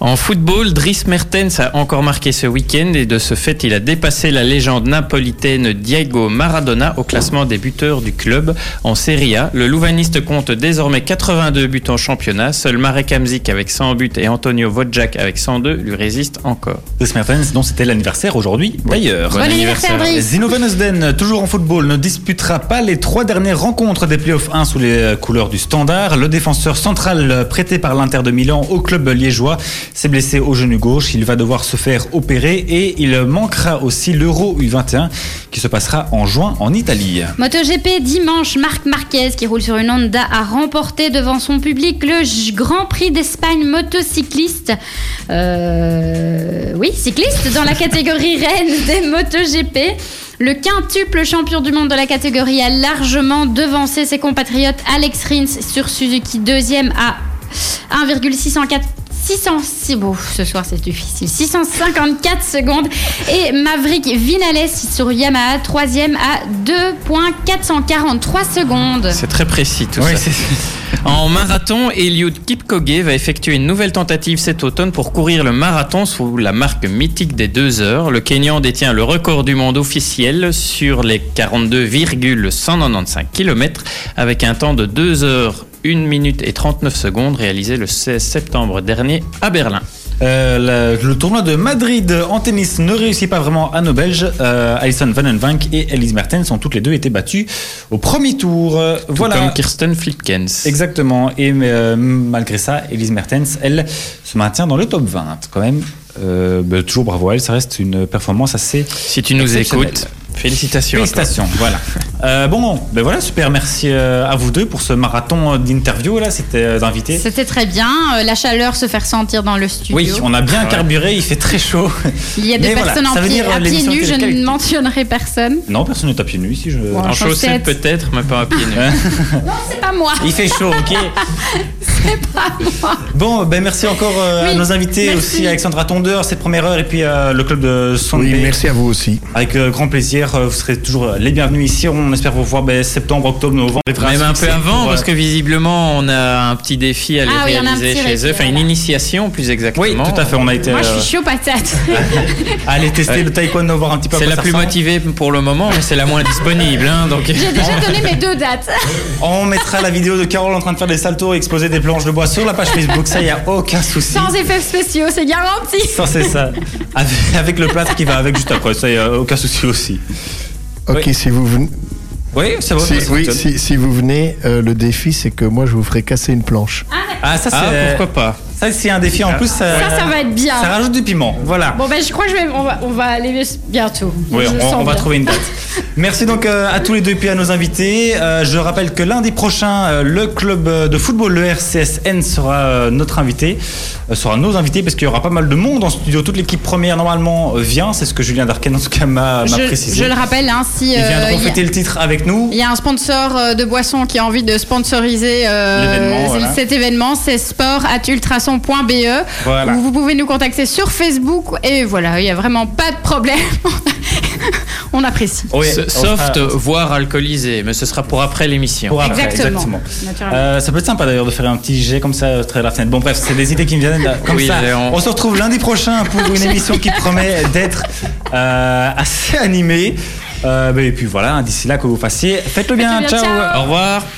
En football, Dries Mertens a encore marqué ce week-end et de ce fait, il a dépassé la légende napolitaine Diego Maradona au classement des buteurs du club. En Serie A, le Louvaniste compte désormais 82 buts en championnat. Seul Marek Hamzik avec 100 buts et Antonio Vodjak avec 102 lui résistent encore. Dries Mertens, dont c'était l'anniversaire aujourd'hui d'ailleurs. Bon, anniversaire, Zino Van toujours en football, ne disputera pas les trois dernières rencontres des playoffs 1 sous les couleurs du standard. Le défenseur central prêté par l'Inter de Milan au club liégeois s'est blessé au genou gauche. Il va devoir se faire opérer et il manquera aussi l'Euro U21 qui se passera en juin en Italie. MotoGP dimanche, Marc Marquez qui roule sur une Honda a remporté devant son public le Grand Prix d'Espagne motocycliste. Euh, oui, cycliste dans la catégorie reine des MotoGP. Le quintuple champion du monde de la catégorie a largement devancé ses compatriotes Alex Rins sur Suzuki, deuxième à 1,604 606, bon, ce soir c'est difficile, 654 secondes. Et Maverick Vinales sur Yamaha, troisième à 2.443 secondes. C'est très précis tout ça. En marathon, Eliud Kipchoge va effectuer une nouvelle tentative cet automne pour courir le marathon sous la marque mythique des deux heures. Le Kenyan détient le record du monde officiel sur les 42,195 km avec un temps de 2 heures 1 minute et 39 secondes réalisé le 16 septembre dernier à Berlin. Euh, le, tournoi de Madrid en tennis ne réussit pas vraiment à nos Belges. Euh, Alison Vanenvank et Elise Mertens ont toutes les deux été battues au premier tour. voilà. Comme Kirsten Flipkens. Exactement. Et euh, malgré ça, Elise Mertens, elle, se maintient dans le top 20 quand même. Bah, toujours bravo à elle, ça reste une performance assez. Si tu nous écoutes, Félicitations. Félicitations, voilà. Euh, bon, ben voilà, super. Merci euh, à vous deux pour ce marathon d'interview là. C'était euh, d'inviter. C'était très bien. La chaleur se fait ressentir dans le studio. Oui, on a bien carburé. Il fait très chaud. Il y a des personnes en pied, à pieds nus. Je ne mentionnerai personne. Non, personne n'est à pieds nus ici. Je... en chaussettes peut-être, mais pas à pieds nus. non, c'est pas moi. Il fait chaud, ok. c'est pas moi. Bon, ben merci encore à nos invités aussi, Alexandra Tondeur, cette première heure, et puis le club de Son. Oui, merci à vous aussi. Avec grand plaisir. Euh, vous serez toujours les bienvenus ici. On espère vous voir ben, septembre, octobre, novembre. Même un peu avant, parce que visiblement, on a un petit défi à aller ah réaliser chez eux. Enfin, une initiation, plus exactement. Oui, tout à fait. On a été. Moi, je suis euh, chaud patate. aller tester le taekwondo, voir un petit peu. C'est la plus motivée pour le moment, mais c'est la moins disponible. Hein, donc... J'ai déjà donné mes deux dates. On mettra la vidéo de Carole en train de faire des saltos et exploser des planches de bois sur la page Facebook. Ça, il n'y a aucun souci. Sans effets spéciaux, c'est garanti. Ça, c'est ça. Avec, le plâtre qui va avec juste après. Ça, il n'y a aucun souci aussi. Ok, si vous venez. Oui, c'est bon. Si, oui, si, vous venez, euh, le défi, c'est que moi, je vous ferai casser une planche. Ah, ah ça, c'est. Ah, pourquoi pas Ça, c'est un défi en plus. Ça, ça, va être bien. Ça rajoute du piment. Voilà. Bon, ben, je crois que je vais, on, va, on va aller bientôt. Oui, on, va trouver une date. Merci donc euh, à tous les deux et puis à nos invités. Euh, je rappelle que lundi prochain, le club de football, le RCSN, sera notre invité. sera nos invités parce qu'il y aura pas mal de monde en studio. Toute l'équipe première, normalement, vient. C'est ce que Julien Darken, en tout cas, m'a précisé. Je le rappelle, hein, si. Il vient de fêter le titre avec nous. Il y a un sponsor de boisson qui a envie de sponsoriser cet événement c'est Voilà. Vous pouvez nous contacter sur Facebook et voilà, il n'y a vraiment pas de problème. on apprécie. Soft, voire alcoolisé, mais ce sera pour après l'émission. Exactement. Euh, ça peut être sympa d'ailleurs de faire un petit jet comme ça euh, très la Bon bref, c'est des idées qui me viennent comme ça. On... se retrouve lundi prochain pour une émission qui promet d'être euh, assez animée. et puis voilà, d'ici là que vous fassiez, faites-le bien. ciao. Au revoir.